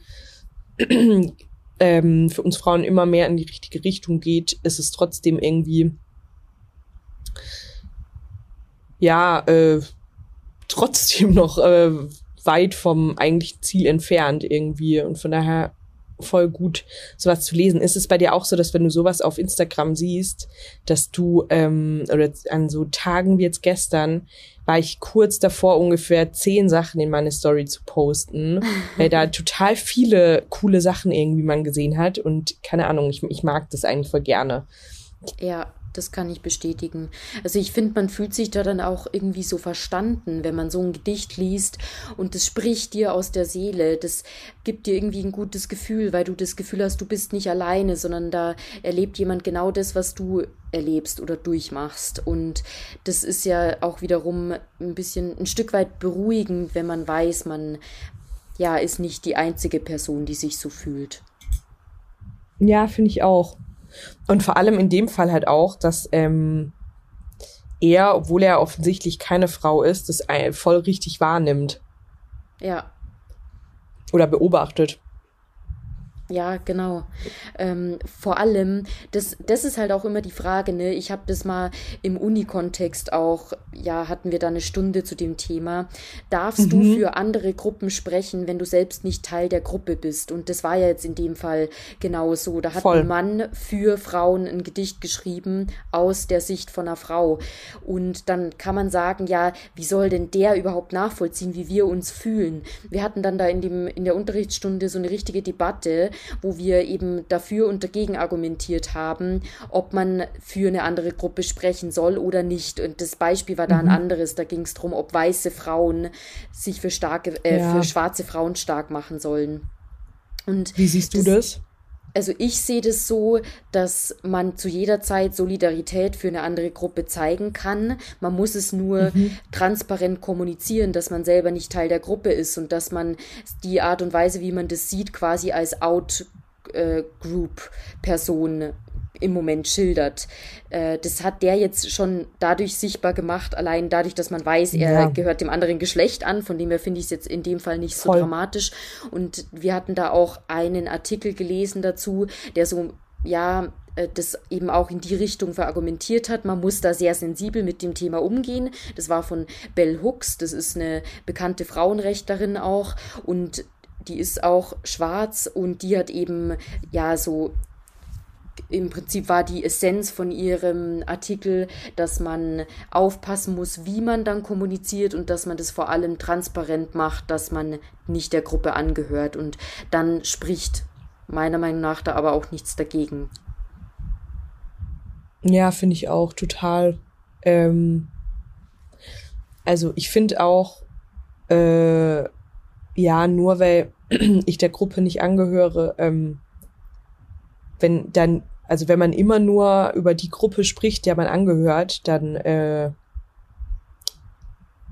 ähm, für uns Frauen immer mehr in die richtige Richtung geht, ist es trotzdem irgendwie ja äh, trotzdem noch äh, weit vom eigentlichen Ziel entfernt irgendwie. Und von daher voll gut, sowas zu lesen. Ist es bei dir auch so, dass wenn du sowas auf Instagram siehst, dass du, ähm, oder an so Tagen wie jetzt gestern, war ich kurz davor, ungefähr zehn Sachen in meine Story zu posten, weil da total viele coole Sachen irgendwie man gesehen hat und keine Ahnung, ich, ich mag das eigentlich voll gerne.
Ja, das kann ich bestätigen. Also ich finde, man fühlt sich da dann auch irgendwie so verstanden, wenn man so ein Gedicht liest und das spricht dir aus der Seele. Das gibt dir irgendwie ein gutes Gefühl, weil du das Gefühl hast, du bist nicht alleine, sondern da erlebt jemand genau das, was du erlebst oder durchmachst. Und das ist ja auch wiederum ein bisschen ein Stück weit beruhigend, wenn man weiß, man ja ist nicht die einzige Person, die sich so fühlt.
Ja, finde ich auch. Und vor allem in dem Fall halt auch, dass ähm, er, obwohl er offensichtlich keine Frau ist, das voll richtig wahrnimmt.
Ja.
Oder beobachtet.
Ja, genau. Ähm, vor allem, das, das ist halt auch immer die Frage, ne? Ich habe das mal im Uni-Kontext auch, ja, hatten wir da eine Stunde zu dem Thema. Darfst mhm. du für andere Gruppen sprechen, wenn du selbst nicht Teil der Gruppe bist? Und das war ja jetzt in dem Fall genau so. Da hat Voll. ein Mann für Frauen ein Gedicht geschrieben aus der Sicht von einer Frau. Und dann kann man sagen, ja, wie soll denn der überhaupt nachvollziehen, wie wir uns fühlen? Wir hatten dann da in dem, in der Unterrichtsstunde so eine richtige Debatte, wo wir eben dafür und dagegen argumentiert haben, ob man für eine andere Gruppe sprechen soll oder nicht. Und das Beispiel war da ein mhm. anderes. Da ging es darum, ob weiße Frauen sich für starke, äh, ja. für schwarze Frauen stark machen sollen.
Und Wie siehst du das? das?
Also ich sehe das so, dass man zu jeder Zeit Solidarität für eine andere Gruppe zeigen kann. Man muss es nur mhm. transparent kommunizieren, dass man selber nicht Teil der Gruppe ist und dass man die Art und Weise, wie man das sieht, quasi als Out-Group-Person äh, im Moment schildert. Äh, das hat der jetzt schon dadurch sichtbar gemacht, allein dadurch, dass man weiß, er ja. gehört dem anderen Geschlecht an, von dem her finde ich es jetzt in dem Fall nicht so Voll. dramatisch. Und wir hatten da auch einen Artikel gelesen dazu, der so, ja, äh, das eben auch in die Richtung verargumentiert hat. Man muss da sehr sensibel mit dem Thema umgehen. Das war von Bell Hooks, das ist eine bekannte Frauenrechtlerin auch und die ist auch schwarz und die hat eben ja so im Prinzip war die Essenz von ihrem Artikel, dass man aufpassen muss, wie man dann kommuniziert und dass man das vor allem transparent macht, dass man nicht der Gruppe angehört. Und dann spricht meiner Meinung nach da aber auch nichts dagegen.
Ja, finde ich auch total. Ähm, also ich finde auch, äh, ja, nur weil ich der Gruppe nicht angehöre, ähm, wenn dann also wenn man immer nur über die Gruppe spricht, der man angehört, dann äh,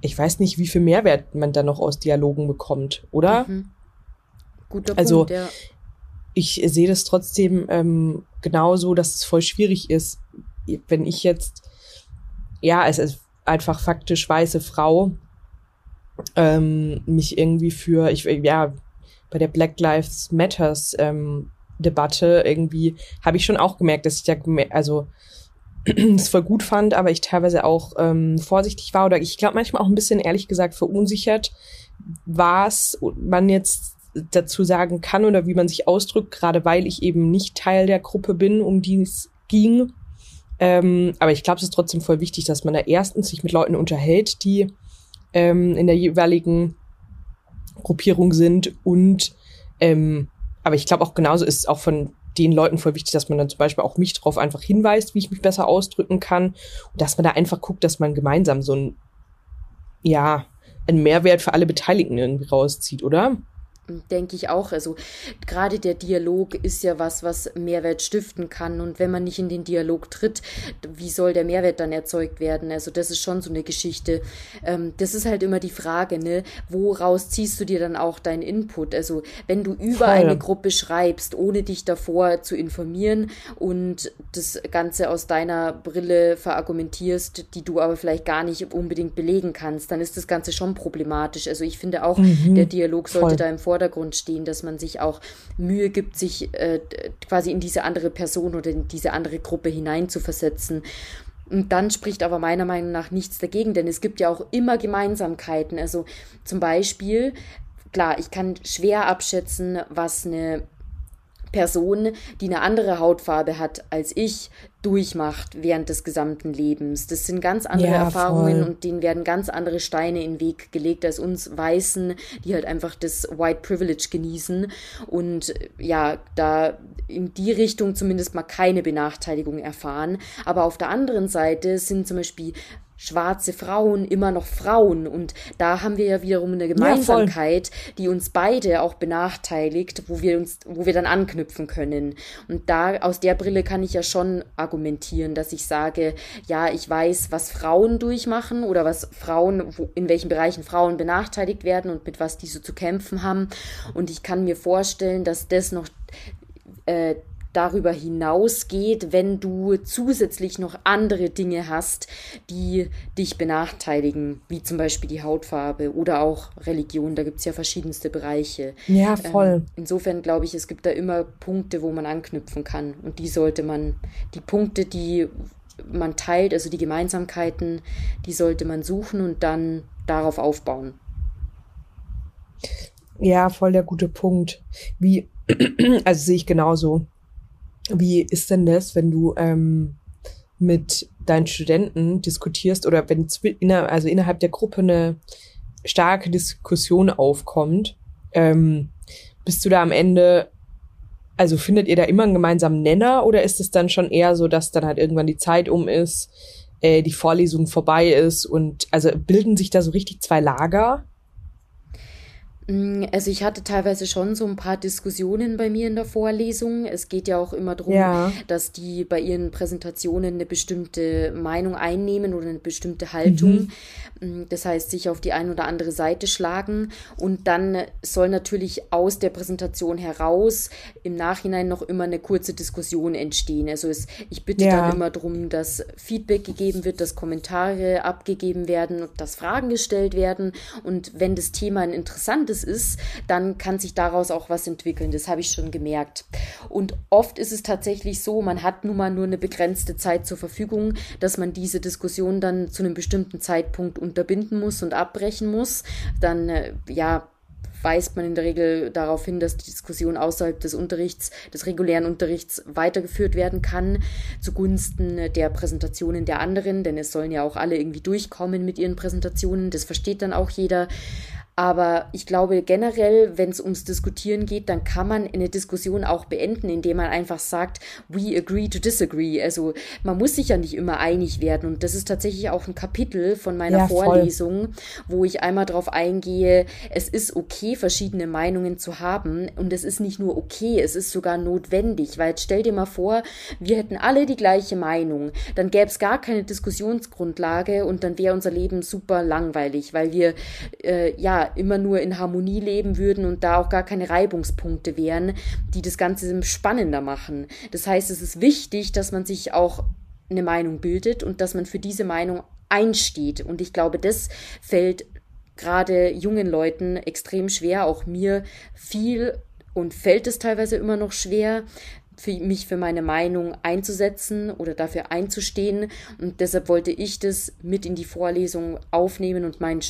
ich weiß nicht, wie viel Mehrwert man da noch aus Dialogen bekommt, oder? Mhm. Guter also, Punkt, ja. Ich sehe das trotzdem ähm, genauso, dass es voll schwierig ist, wenn ich jetzt, ja, es ist einfach faktisch weiße Frau, ähm, mich irgendwie für, ich, ja, bei der Black Lives Matters ähm, Debatte irgendwie habe ich schon auch gemerkt, dass ich da, also es voll gut fand, aber ich teilweise auch ähm, vorsichtig war oder ich glaube manchmal auch ein bisschen ehrlich gesagt verunsichert, was man jetzt dazu sagen kann oder wie man sich ausdrückt, gerade weil ich eben nicht Teil der Gruppe bin, um die es ging. Ähm, aber ich glaube, es ist trotzdem voll wichtig, dass man da erstens sich mit Leuten unterhält, die ähm, in der jeweiligen Gruppierung sind und ähm, aber ich glaube auch genauso ist es auch von den Leuten voll wichtig, dass man dann zum Beispiel auch mich darauf einfach hinweist, wie ich mich besser ausdrücken kann. Und dass man da einfach guckt, dass man gemeinsam so ein, ja, einen Mehrwert für alle Beteiligten irgendwie rauszieht, oder?
Denke ich auch. Also gerade der Dialog ist ja was, was Mehrwert stiften kann. Und wenn man nicht in den Dialog tritt, wie soll der Mehrwert dann erzeugt werden? Also das ist schon so eine Geschichte. Ähm, das ist halt immer die Frage, ne? Woraus ziehst du dir dann auch deinen Input? Also wenn du über Voll. eine Gruppe schreibst, ohne dich davor zu informieren und das Ganze aus deiner Brille verargumentierst, die du aber vielleicht gar nicht unbedingt belegen kannst, dann ist das Ganze schon problematisch. Also ich finde auch, mhm. der Dialog sollte Voll. da im Vordergrund Vordergrund stehen, dass man sich auch Mühe gibt, sich äh, quasi in diese andere Person oder in diese andere Gruppe hineinzuversetzen. Und dann spricht aber meiner Meinung nach nichts dagegen, denn es gibt ja auch immer Gemeinsamkeiten. Also zum Beispiel, klar, ich kann schwer abschätzen, was eine Person, die eine andere Hautfarbe hat als ich, durchmacht während des gesamten Lebens. Das sind ganz andere ja, Erfahrungen voll. und denen werden ganz andere Steine in den Weg gelegt als uns Weißen, die halt einfach das White Privilege genießen und ja, da in die Richtung zumindest mal keine Benachteiligung erfahren. Aber auf der anderen Seite sind zum Beispiel schwarze Frauen immer noch Frauen. Und da haben wir ja wiederum eine Gemeinsamkeit, ja, die uns beide auch benachteiligt, wo wir uns, wo wir dann anknüpfen können. Und da, aus der Brille kann ich ja schon argumentieren, dass ich sage, ja, ich weiß, was Frauen durchmachen oder was Frauen, wo, in welchen Bereichen Frauen benachteiligt werden und mit was diese zu kämpfen haben. Und ich kann mir vorstellen, dass das noch äh, darüber hinausgeht, wenn du zusätzlich noch andere Dinge hast, die dich benachteiligen, wie zum Beispiel die Hautfarbe oder auch Religion. Da gibt es ja verschiedenste Bereiche.
Ja, voll. Ähm,
insofern glaube ich, es gibt da immer Punkte, wo man anknüpfen kann. Und die sollte man, die Punkte, die man teilt, also die Gemeinsamkeiten, die sollte man suchen und dann darauf aufbauen.
Ja, voll der gute Punkt. Wie, also sehe ich genauso. Wie ist denn das, wenn du ähm, mit deinen Studenten diskutierst oder wenn inner, also innerhalb der Gruppe eine starke Diskussion aufkommt, ähm, bist du da am Ende, also findet ihr da immer einen gemeinsamen Nenner oder ist es dann schon eher so, dass dann halt irgendwann die Zeit um ist, äh, die Vorlesung vorbei ist und also bilden sich da so richtig zwei Lager?
Mm, also ich hatte teilweise schon so ein paar Diskussionen bei mir in der Vorlesung. Es geht ja auch immer darum, ja. dass die bei ihren Präsentationen eine bestimmte Meinung einnehmen oder eine bestimmte Haltung. Mhm. Mm, das heißt, sich auf die eine oder andere Seite schlagen. Und dann soll natürlich aus der Präsentation heraus im Nachhinein noch immer eine kurze Diskussion entstehen. Also es, ich bitte ja. dann immer darum, dass Feedback gegeben wird, dass Kommentare abgegeben werden, dass Fragen gestellt werden. Und wenn das Thema ein interessantes ist, dann kann sich daraus auch was entwickeln. Das habe ich schon gemerkt. Und oft ist es tatsächlich so, man hat nun mal nur eine begrenzte Zeit zur Verfügung, dass man diese Diskussion dann zu einem bestimmten Zeitpunkt unterbinden muss und abbrechen muss. Dann, äh, ja, weist man in der Regel darauf hin, dass die Diskussion außerhalb des Unterrichts, des regulären Unterrichts weitergeführt werden kann, zugunsten der Präsentationen der anderen, denn es sollen ja auch alle irgendwie durchkommen mit ihren Präsentationen, das versteht dann auch jeder. Aber ich glaube generell, wenn es ums Diskutieren geht, dann kann man eine Diskussion auch beenden, indem man einfach sagt, we agree to disagree. Also man muss sich ja nicht immer einig werden. Und das ist tatsächlich auch ein Kapitel von meiner ja, Vorlesung, wo ich einmal darauf eingehe, es ist okay, verschiedene Meinungen zu haben. Und es ist nicht nur okay, es ist sogar notwendig. Weil jetzt stell dir mal vor, wir hätten alle die gleiche Meinung. Dann gäbe es gar keine Diskussionsgrundlage und dann wäre unser Leben super langweilig, weil wir äh, ja immer nur in Harmonie leben würden und da auch gar keine Reibungspunkte wären, die das Ganze spannender machen. Das heißt, es ist wichtig, dass man sich auch eine Meinung bildet und dass man für diese Meinung einsteht. Und ich glaube, das fällt gerade jungen Leuten extrem schwer, auch mir viel und fällt es teilweise immer noch schwer, für mich für meine Meinung einzusetzen oder dafür einzustehen. Und deshalb wollte ich das mit in die Vorlesung aufnehmen und meinen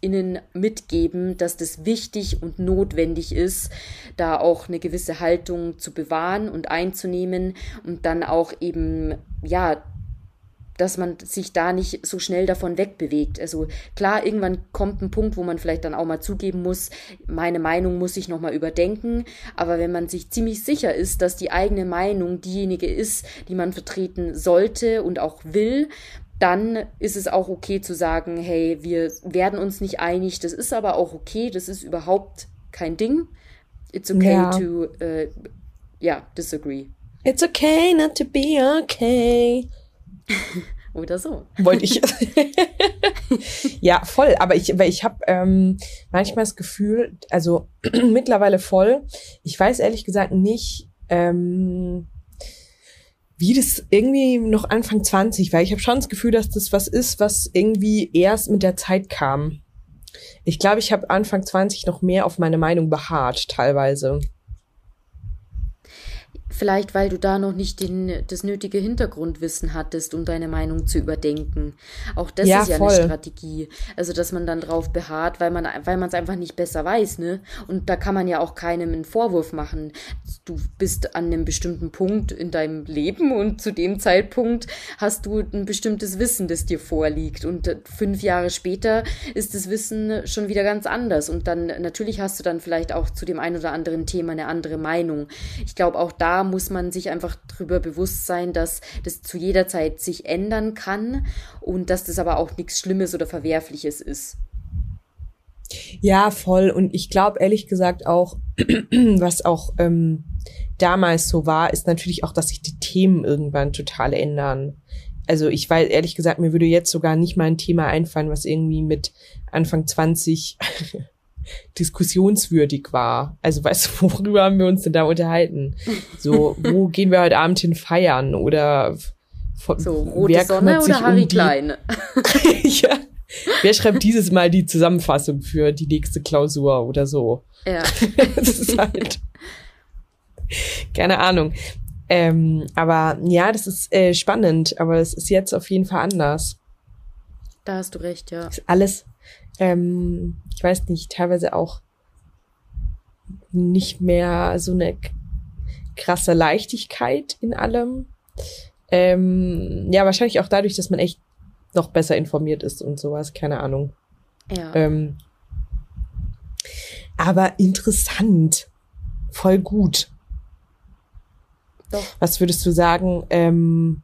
StudentInnen mitgeben, dass das wichtig und notwendig ist, da auch eine gewisse Haltung zu bewahren und einzunehmen und dann auch eben, ja, dass man sich da nicht so schnell davon wegbewegt. Also klar, irgendwann kommt ein Punkt, wo man vielleicht dann auch mal zugeben muss, meine Meinung muss ich nochmal überdenken. Aber wenn man sich ziemlich sicher ist, dass die eigene Meinung diejenige ist, die man vertreten sollte und auch will, dann ist es auch okay zu sagen, hey, wir werden uns nicht einig, das ist aber auch okay, das ist überhaupt kein Ding. It's okay ja. to, uh, yeah, disagree.
It's okay not to be okay.
Oder so.
Wollte ich. ja, voll. Aber ich, weil ich habe ähm, manchmal das Gefühl, also mittlerweile voll. Ich weiß ehrlich gesagt nicht, ähm, wie das irgendwie noch Anfang 20 war. Ich habe schon das Gefühl, dass das was ist, was irgendwie erst mit der Zeit kam. Ich glaube, ich habe Anfang 20 noch mehr auf meine Meinung beharrt, teilweise.
Vielleicht, weil du da noch nicht den, das nötige Hintergrundwissen hattest, um deine Meinung zu überdenken. Auch das ja, ist ja voll. eine Strategie. Also, dass man dann drauf beharrt, weil man weil man es einfach nicht besser weiß, ne? Und da kann man ja auch keinem einen Vorwurf machen. Du bist an einem bestimmten Punkt in deinem Leben und zu dem Zeitpunkt hast du ein bestimmtes Wissen, das dir vorliegt. Und fünf Jahre später ist das Wissen schon wieder ganz anders. Und dann natürlich hast du dann vielleicht auch zu dem einen oder anderen Thema eine andere Meinung. Ich glaube, auch da muss man sich einfach darüber bewusst sein, dass das zu jeder Zeit sich ändern kann und dass das aber auch nichts Schlimmes oder Verwerfliches ist.
Ja, voll. Und ich glaube ehrlich gesagt auch, was auch ähm, damals so war, ist natürlich auch, dass sich die Themen irgendwann total ändern. Also ich weiß ehrlich gesagt, mir würde jetzt sogar nicht mal ein Thema einfallen, was irgendwie mit Anfang 20 diskussionswürdig war. Also weißt du, worüber haben wir uns denn da unterhalten? So, wo gehen wir heute Abend hin feiern? Oder
von, so, Rote Sonne oder Harry um Klein?
ja. Wer schreibt dieses Mal die Zusammenfassung für die nächste Klausur oder so?
Ja.
das ist halt. Keine Ahnung. Ähm, aber ja, das ist äh, spannend, aber es ist jetzt auf jeden Fall anders.
Da hast du recht, ja.
Ist alles, ähm, ich weiß nicht, teilweise auch nicht mehr so eine krasse Leichtigkeit in allem. Ähm, ja, wahrscheinlich auch dadurch, dass man echt noch besser informiert ist und sowas, keine Ahnung.
Ja.
Ähm, aber interessant. Voll gut.
Doch.
Was würdest du sagen, ähm,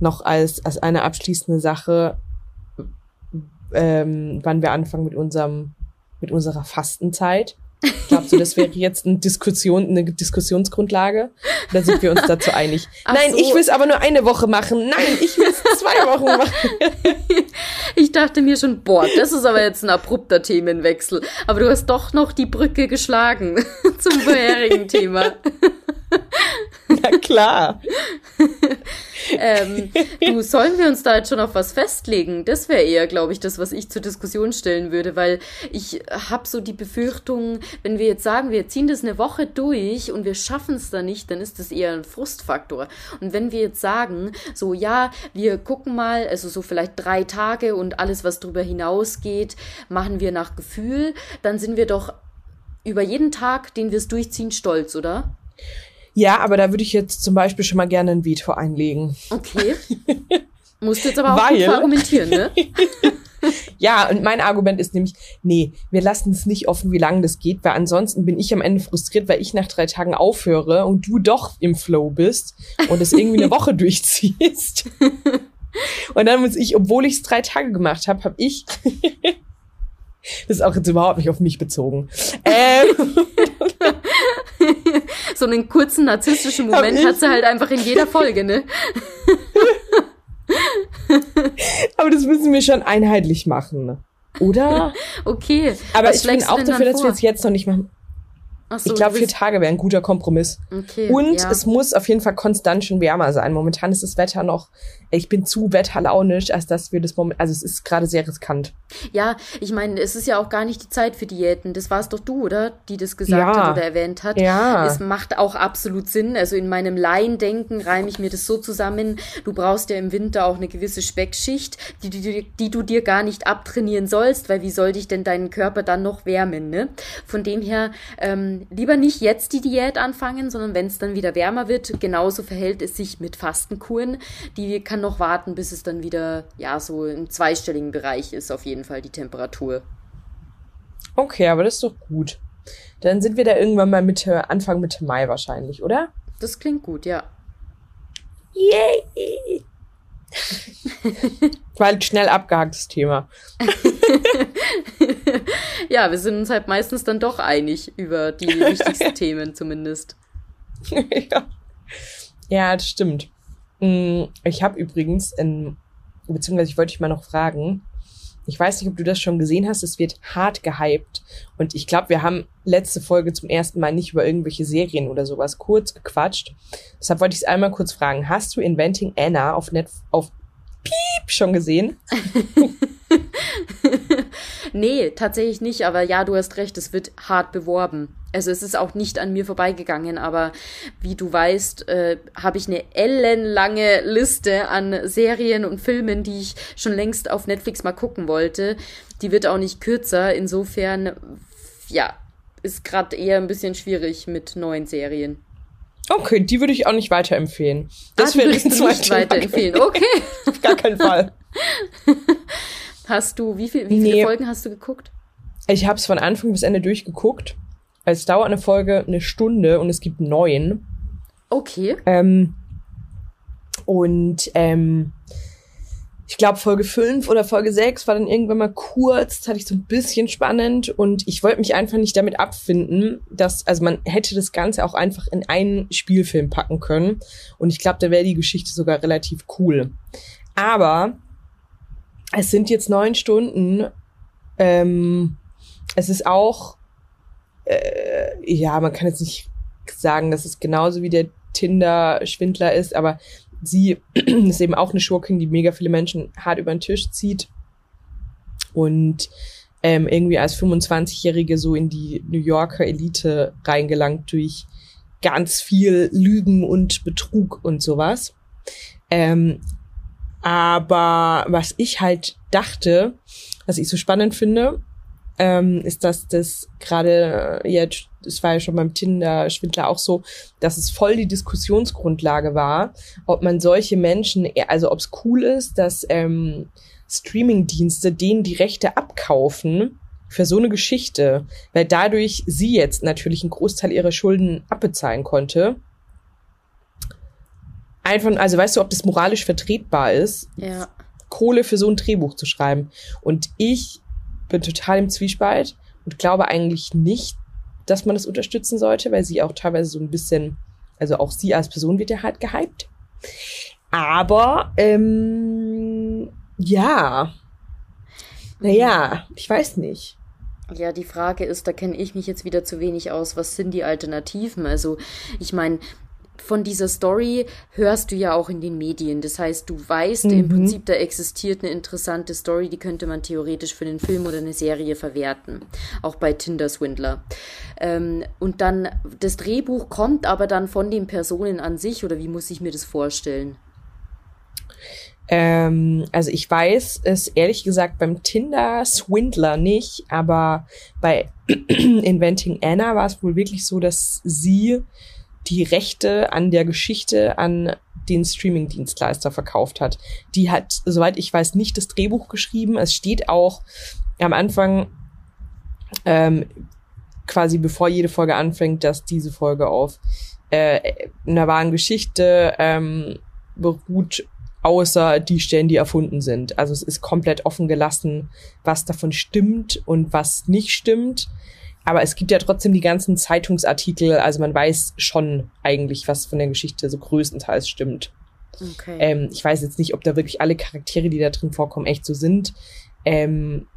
noch als, als eine abschließende Sache, ähm, wann wir anfangen mit unserem, mit unserer Fastenzeit? Glaubst du, das wäre jetzt eine Diskussion, eine Diskussionsgrundlage? Oder sind wir uns dazu einig? Ach Nein, so. ich will es aber nur eine Woche machen. Nein, ich will es zwei Wochen machen.
ich dachte mir schon, boah, das ist aber jetzt ein abrupter Themenwechsel. Aber du hast doch noch die Brücke geschlagen zum vorherigen Thema.
Na klar.
ähm, du, sollen wir uns da jetzt schon auf was festlegen? Das wäre eher, glaube ich, das, was ich zur Diskussion stellen würde, weil ich habe so die Befürchtung, wenn wir jetzt sagen, wir ziehen das eine Woche durch und wir schaffen es da nicht, dann ist das eher ein Frustfaktor. Und wenn wir jetzt sagen, so ja, wir gucken mal, also so vielleicht drei Tage und alles, was darüber hinausgeht, machen wir nach Gefühl, dann sind wir doch über jeden Tag, den wir es durchziehen, stolz, oder?
Ja, aber da würde ich jetzt zum Beispiel schon mal gerne ein Veto einlegen.
Okay. Musst du jetzt aber auch Weil, gut argumentieren, ne?
ja, und mein Argument ist nämlich, nee, wir lassen es nicht offen, wie lange das geht, weil ansonsten bin ich am Ende frustriert, weil ich nach drei Tagen aufhöre und du doch im Flow bist und es irgendwie eine Woche durchziehst. und dann muss ich, obwohl ich es drei Tage gemacht habe, habe ich das ist auch jetzt überhaupt nicht auf mich bezogen. Ähm,
so einen kurzen narzisstischen Moment hat sie halt einfach in jeder Folge, ne?
Aber das müssen wir schon einheitlich machen. Oder?
Okay.
Aber ich bin auch dafür, dass wir es jetzt noch nicht machen. So, ich glaube, vier Tage wäre ein guter Kompromiss.
Okay,
und
ja.
es muss auf jeden Fall konstant schon wärmer sein. Momentan ist das Wetter noch, ich bin zu wetterlaunisch, als dass wir das Moment, also es ist gerade sehr riskant.
Ja, ich meine, es ist ja auch gar nicht die Zeit für Diäten. Das war es doch du, oder? Die das gesagt
ja.
hat oder erwähnt hat.
Ja.
Es macht auch absolut Sinn. Also in meinem Laiendenken reime ich mir das so zusammen. Du brauchst ja im Winter auch eine gewisse Speckschicht, die, die, die du dir gar nicht abtrainieren sollst, weil wie soll dich denn deinen Körper dann noch wärmen, ne? Von dem her, ähm, lieber nicht jetzt die Diät anfangen, sondern wenn es dann wieder wärmer wird, genauso verhält es sich mit Fastenkuren. Die kann noch warten, bis es dann wieder, ja, so im zweistelligen Bereich ist, auf jeden Fall die Temperatur.
Okay, aber das ist doch gut. Dann sind wir da irgendwann mal Mitte, Anfang Mitte Mai wahrscheinlich, oder?
Das klingt gut, ja.
Yay! War halt schnell abgehaktes Thema.
ja, wir sind uns halt meistens dann doch einig über die wichtigsten Themen zumindest.
ja. ja, das stimmt. Mm, ich habe übrigens, in, beziehungsweise ich wollte dich mal noch fragen, ich weiß nicht, ob du das schon gesehen hast, es wird hart gehypt. Und ich glaube, wir haben letzte Folge zum ersten Mal nicht über irgendwelche Serien oder sowas kurz gequatscht. Deshalb wollte ich es einmal kurz fragen. Hast du Inventing Anna auf, Net auf Piep schon gesehen?
nee, tatsächlich nicht, aber ja, du hast recht, es wird hart beworben. Also es ist auch nicht an mir vorbeigegangen, aber wie du weißt, äh, habe ich eine ellenlange Liste an Serien und Filmen, die ich schon längst auf Netflix mal gucken wollte. Die wird auch nicht kürzer, insofern, ja, ist gerade eher ein bisschen schwierig mit neuen Serien.
Okay, die würde ich auch nicht weiterempfehlen. Das
ah, wäre nicht weiterempfehlen. Okay.
Auf gar keinen Fall.
Hast du, wie, viel, wie viele nee. Folgen hast du geguckt?
Ich habe es von Anfang bis Ende durchgeguckt. Es dauert eine Folge eine Stunde und es gibt neun.
Okay.
Ähm, und ähm, ich glaube, Folge 5 oder Folge 6 war dann irgendwann mal kurz, das hatte ich so ein bisschen spannend. Und ich wollte mich einfach nicht damit abfinden, dass, also man hätte das Ganze auch einfach in einen Spielfilm packen können. Und ich glaube, da wäre die Geschichte sogar relativ cool. Aber es sind jetzt neun Stunden. Ähm, es ist auch, äh, ja, man kann jetzt nicht sagen, dass es genauso wie der Tinder-Schwindler ist, aber sie ist eben auch eine Schurkin, die mega viele Menschen hart über den Tisch zieht und ähm, irgendwie als 25-Jährige so in die New Yorker Elite reingelangt durch ganz viel Lügen und Betrug und sowas. Ähm, aber was ich halt dachte, was ich so spannend finde, ähm, ist, dass das gerade jetzt, das war ja schon beim Tinder-Schwindler auch so, dass es voll die Diskussionsgrundlage war, ob man solche Menschen, also ob es cool ist, dass ähm, Streaming-Dienste denen die Rechte abkaufen für so eine Geschichte, weil dadurch sie jetzt natürlich einen Großteil ihrer Schulden abbezahlen konnte. Einfach, also weißt du, ob das moralisch vertretbar ist,
ja.
Kohle für so ein Drehbuch zu schreiben. Und ich bin total im Zwiespalt und glaube eigentlich nicht, dass man das unterstützen sollte, weil sie auch teilweise so ein bisschen, also auch sie als Person wird ja halt gehypt. Aber ähm, ja, naja, ich weiß nicht.
Ja, die Frage ist, da kenne ich mich jetzt wieder zu wenig aus, was sind die Alternativen? Also, ich meine, von dieser Story hörst du ja auch in den Medien. Das heißt, du weißt mhm. im Prinzip, da existiert eine interessante Story, die könnte man theoretisch für einen Film oder eine Serie verwerten. Auch bei Tinder Swindler. Ähm, und dann, das Drehbuch kommt aber dann von den Personen an sich, oder wie muss ich mir das vorstellen?
Ähm, also ich weiß es ehrlich gesagt beim Tinder Swindler nicht, aber bei Inventing Anna war es wohl wirklich so, dass sie die Rechte an der Geschichte an den Streaming-Dienstleister verkauft hat. Die hat, soweit ich weiß, nicht das Drehbuch geschrieben. Es steht auch am Anfang, ähm, quasi bevor jede Folge anfängt, dass diese Folge auf äh, einer wahren Geschichte ähm, beruht, außer die Stellen, die erfunden sind. Also es ist komplett offen gelassen, was davon stimmt und was nicht stimmt. Aber es gibt ja trotzdem die ganzen Zeitungsartikel, also man weiß schon eigentlich, was von der Geschichte so größtenteils stimmt. Okay. Ähm, ich weiß jetzt nicht, ob da wirklich alle Charaktere, die da drin vorkommen, echt so sind. Ähm,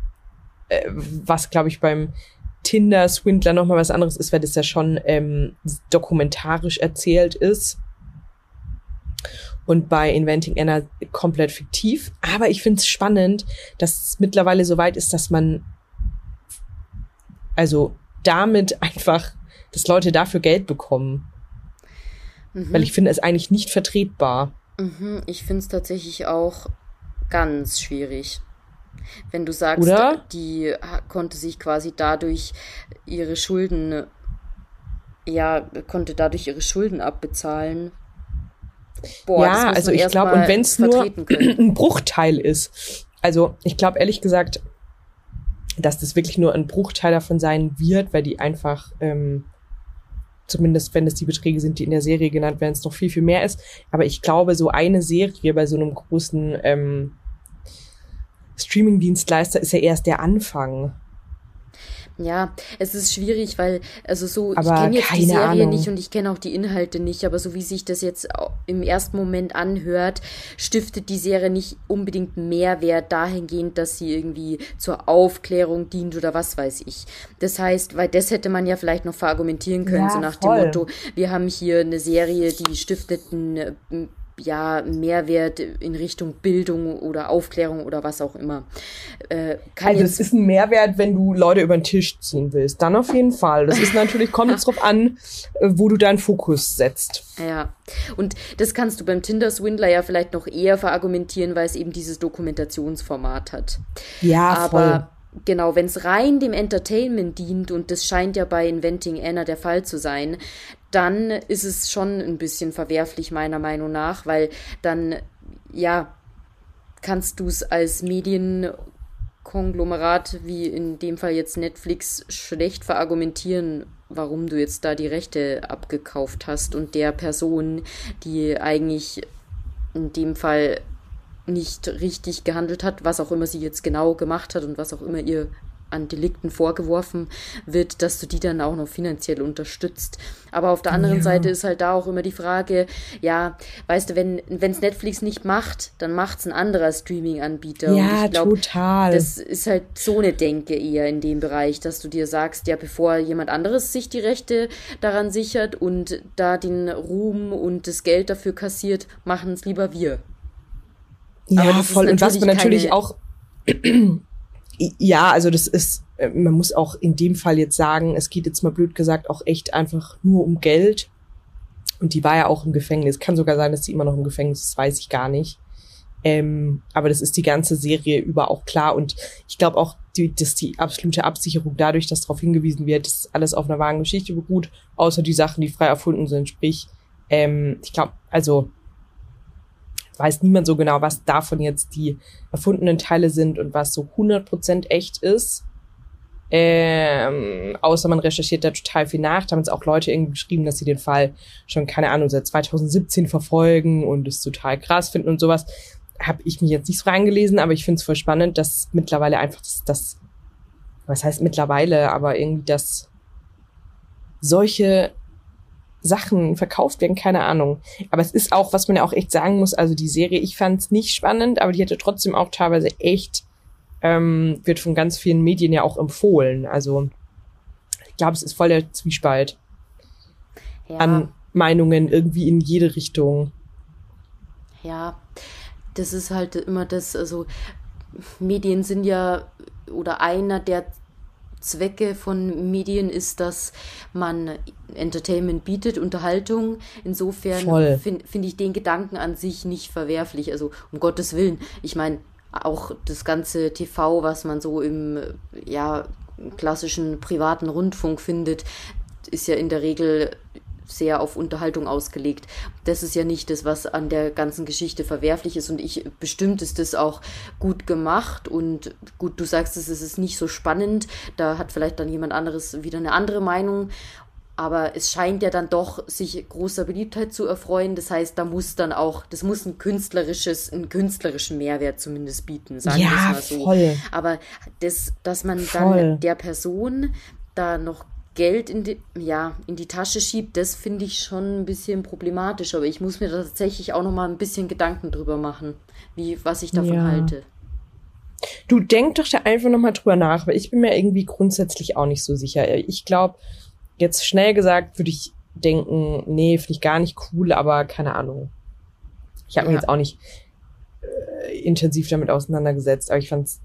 äh, was, glaube ich, beim Tinder-Swindler nochmal was anderes ist, weil das ja schon ähm, dokumentarisch erzählt ist. Und bei Inventing Anna komplett fiktiv. Aber ich finde es spannend, dass es mittlerweile so weit ist, dass man also damit einfach, dass Leute dafür Geld bekommen. Mhm. Weil ich finde es eigentlich nicht vertretbar.
Mhm, ich finde es tatsächlich auch ganz schwierig. Wenn du sagst,
Oder?
die konnte sich quasi dadurch ihre Schulden, ja, konnte dadurch ihre Schulden abbezahlen.
Boah, ja, also ich glaube, und wenn es nur ein Bruchteil ist, also ich glaube ehrlich gesagt, dass das wirklich nur ein Bruchteil davon sein wird, weil die einfach, ähm, zumindest wenn es die Beträge sind, die in der Serie genannt werden, es noch viel, viel mehr ist. Aber ich glaube, so eine Serie bei so einem großen ähm, Streaming-Dienstleister ist ja erst der Anfang.
Ja, es ist schwierig, weil, also so,
aber
ich kenne jetzt die Serie
Ahnung.
nicht und ich kenne auch die Inhalte nicht, aber so wie sich das jetzt im ersten Moment anhört, stiftet die Serie nicht unbedingt Mehrwert dahingehend, dass sie irgendwie zur Aufklärung dient oder was weiß ich. Das heißt, weil das hätte man ja vielleicht noch verargumentieren können,
ja,
so nach
voll.
dem Motto, wir haben hier eine Serie, die stiftet ein ja, Mehrwert in Richtung Bildung oder Aufklärung oder was auch immer. Äh,
also es ist ein Mehrwert, wenn du Leute über den Tisch ziehen willst. Dann auf jeden Fall. Das ist natürlich, kommt es drauf an, äh, wo du deinen Fokus setzt.
Ja, und das kannst du beim Tinder-Swindler ja vielleicht noch eher verargumentieren, weil es eben dieses Dokumentationsformat hat.
Ja,
Aber
voll.
Genau, wenn es rein dem Entertainment dient, und das scheint ja bei Inventing Anna der Fall zu sein, dann ist es schon ein bisschen verwerflich, meiner Meinung nach, weil dann, ja, kannst du es als Medienkonglomerat, wie in dem Fall jetzt Netflix, schlecht verargumentieren, warum du jetzt da die Rechte abgekauft hast und der Person, die eigentlich in dem Fall nicht richtig gehandelt hat, was auch immer sie jetzt genau gemacht hat und was auch immer ihr an Delikten vorgeworfen wird, dass du die dann auch noch finanziell unterstützt. Aber auf der anderen ja. Seite ist halt da auch immer die Frage, ja, weißt du, wenn es Netflix nicht macht, dann macht es ein anderer Streaming-Anbieter.
Ja, glaub, total.
Das ist halt so eine Denke eher in dem Bereich, dass du dir sagst, ja, bevor jemand anderes sich die Rechte daran sichert und da den Ruhm und das Geld dafür kassiert, machen es lieber wir.
Ja, voll. Und was man natürlich auch ja, also das ist, äh, man muss auch in dem Fall jetzt sagen, es geht jetzt mal blöd gesagt auch echt einfach nur um Geld. Und die war ja auch im Gefängnis. Kann sogar sein, dass sie immer noch im Gefängnis ist, weiß ich gar nicht. Ähm, aber das ist die ganze Serie über auch klar. Und ich glaube auch, die, dass die absolute Absicherung dadurch, dass darauf hingewiesen wird, dass alles auf einer wahren Geschichte beruht, außer die Sachen, die frei erfunden sind. Sprich, ähm, ich glaube, also weiß niemand so genau, was davon jetzt die erfundenen Teile sind und was so 100% echt ist. Ähm, außer man recherchiert da total viel nach. Da haben jetzt auch Leute irgendwie geschrieben, dass sie den Fall schon, keine Ahnung, seit 2017 verfolgen und es total krass finden und sowas. Habe ich mich jetzt nicht so reingelesen, aber ich finde es voll spannend, dass mittlerweile einfach das, das, was heißt mittlerweile, aber irgendwie das solche Sachen verkauft werden, keine Ahnung. Aber es ist auch, was man ja auch echt sagen muss, also die Serie, ich fand es nicht spannend, aber die hätte trotzdem auch teilweise echt, ähm, wird von ganz vielen Medien ja auch empfohlen. Also ich glaube, es ist voll der Zwiespalt ja. an Meinungen irgendwie in jede Richtung.
Ja, das ist halt immer das, also Medien sind ja oder einer der Zwecke von Medien ist, dass man Entertainment bietet, Unterhaltung. Insofern finde find ich den Gedanken an sich nicht verwerflich. Also um Gottes Willen. Ich meine, auch das ganze TV, was man so im ja, klassischen privaten Rundfunk findet, ist ja in der Regel sehr auf Unterhaltung ausgelegt. Das ist ja nicht das, was an der ganzen Geschichte verwerflich ist. Und ich bestimmt ist das auch gut gemacht. Und gut, du sagst, es ist nicht so spannend. Da hat vielleicht dann jemand anderes wieder eine andere Meinung. Aber es scheint ja dann doch sich großer Beliebtheit zu erfreuen. Das heißt, da muss dann auch, das muss ein künstlerisches, einen künstlerischen Mehrwert zumindest bieten, sagen ja, wir es mal so. Voll. Aber das, dass man voll. dann der Person da noch Geld in die, ja, in die Tasche schiebt, das finde ich schon ein bisschen problematisch. Aber ich muss mir da tatsächlich auch noch mal ein bisschen Gedanken drüber machen, wie, was ich davon ja. halte.
Du denk doch da einfach noch mal drüber nach, weil ich bin mir irgendwie grundsätzlich auch nicht so sicher. Ich glaube, jetzt schnell gesagt würde ich denken, nee, finde ich gar nicht cool, aber keine Ahnung. Ich habe ja. mich jetzt auch nicht äh, intensiv damit auseinandergesetzt, aber ich fand es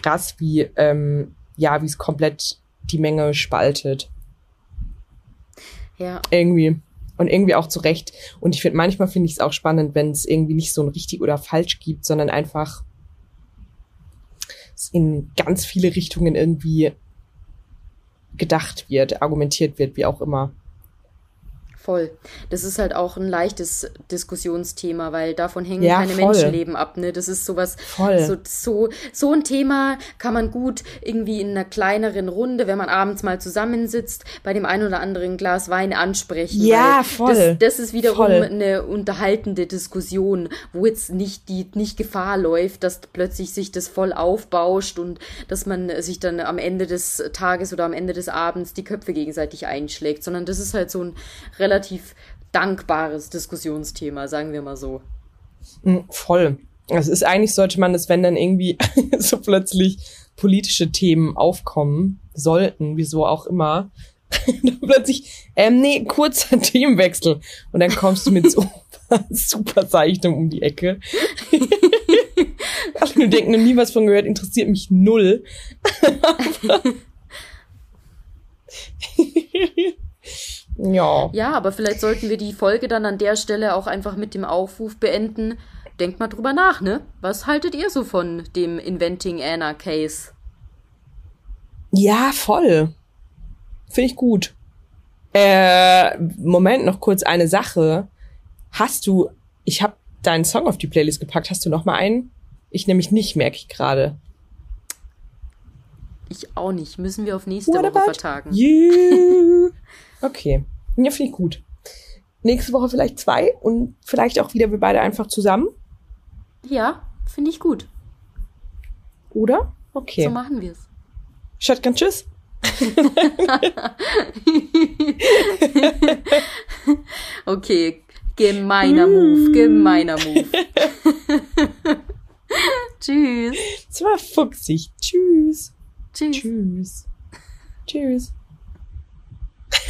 krass, wie ähm, ja, wie es komplett die Menge spaltet.
Ja.
Irgendwie. Und irgendwie auch zu Recht. Und ich finde, manchmal finde ich es auch spannend, wenn es irgendwie nicht so ein richtig oder falsch gibt, sondern einfach in ganz viele Richtungen irgendwie gedacht wird, argumentiert wird, wie auch immer.
Voll. Das ist halt auch ein leichtes Diskussionsthema, weil davon hängen ja, keine voll. Menschenleben ab. Ne? Das ist sowas, voll. So, so, so ein Thema kann man gut irgendwie in einer kleineren Runde, wenn man abends mal zusammensitzt, bei dem einen oder anderen Glas Wein ansprechen.
Ja, voll.
Das, das ist wiederum voll. eine unterhaltende Diskussion, wo jetzt nicht die nicht Gefahr läuft, dass plötzlich sich das voll aufbauscht und dass man sich dann am Ende des Tages oder am Ende des Abends die Köpfe gegenseitig einschlägt, sondern das ist halt so ein relativ relativ dankbares Diskussionsthema, sagen wir mal so.
Mm, voll. Es ist eigentlich sollte man es, wenn dann irgendwie so plötzlich politische Themen aufkommen sollten, wieso auch immer, dann plötzlich, ähm, nee, kurzer Themenwechsel. Und dann kommst du mit so super Zeichnung um die Ecke. ich mir denken, nie was von gehört, interessiert mich null. Ja.
Ja, aber vielleicht sollten wir die Folge dann an der Stelle auch einfach mit dem Aufruf beenden. Denkt mal drüber nach, ne? Was haltet ihr so von dem Inventing Anna Case?
Ja, voll. Finde ich gut. Äh, Moment, noch kurz eine Sache. Hast du, ich habe deinen Song auf die Playlist gepackt. Hast du noch mal einen? Ich nämlich nicht, merke ich gerade.
Ich auch nicht. Müssen wir auf nächste What Woche vertagen.
You? Okay. Ja, finde ich gut. Nächste Woche vielleicht zwei und vielleicht auch wieder wir beide einfach zusammen.
Ja, finde ich gut.
Oder? Okay.
So machen wir es.
Shotgun Tschüss.
okay, gemeiner Move, gemeiner Move. Tschüss.
Das war fuchsig. Tschüss.
Tschüss.
Tschüss. Tschüss.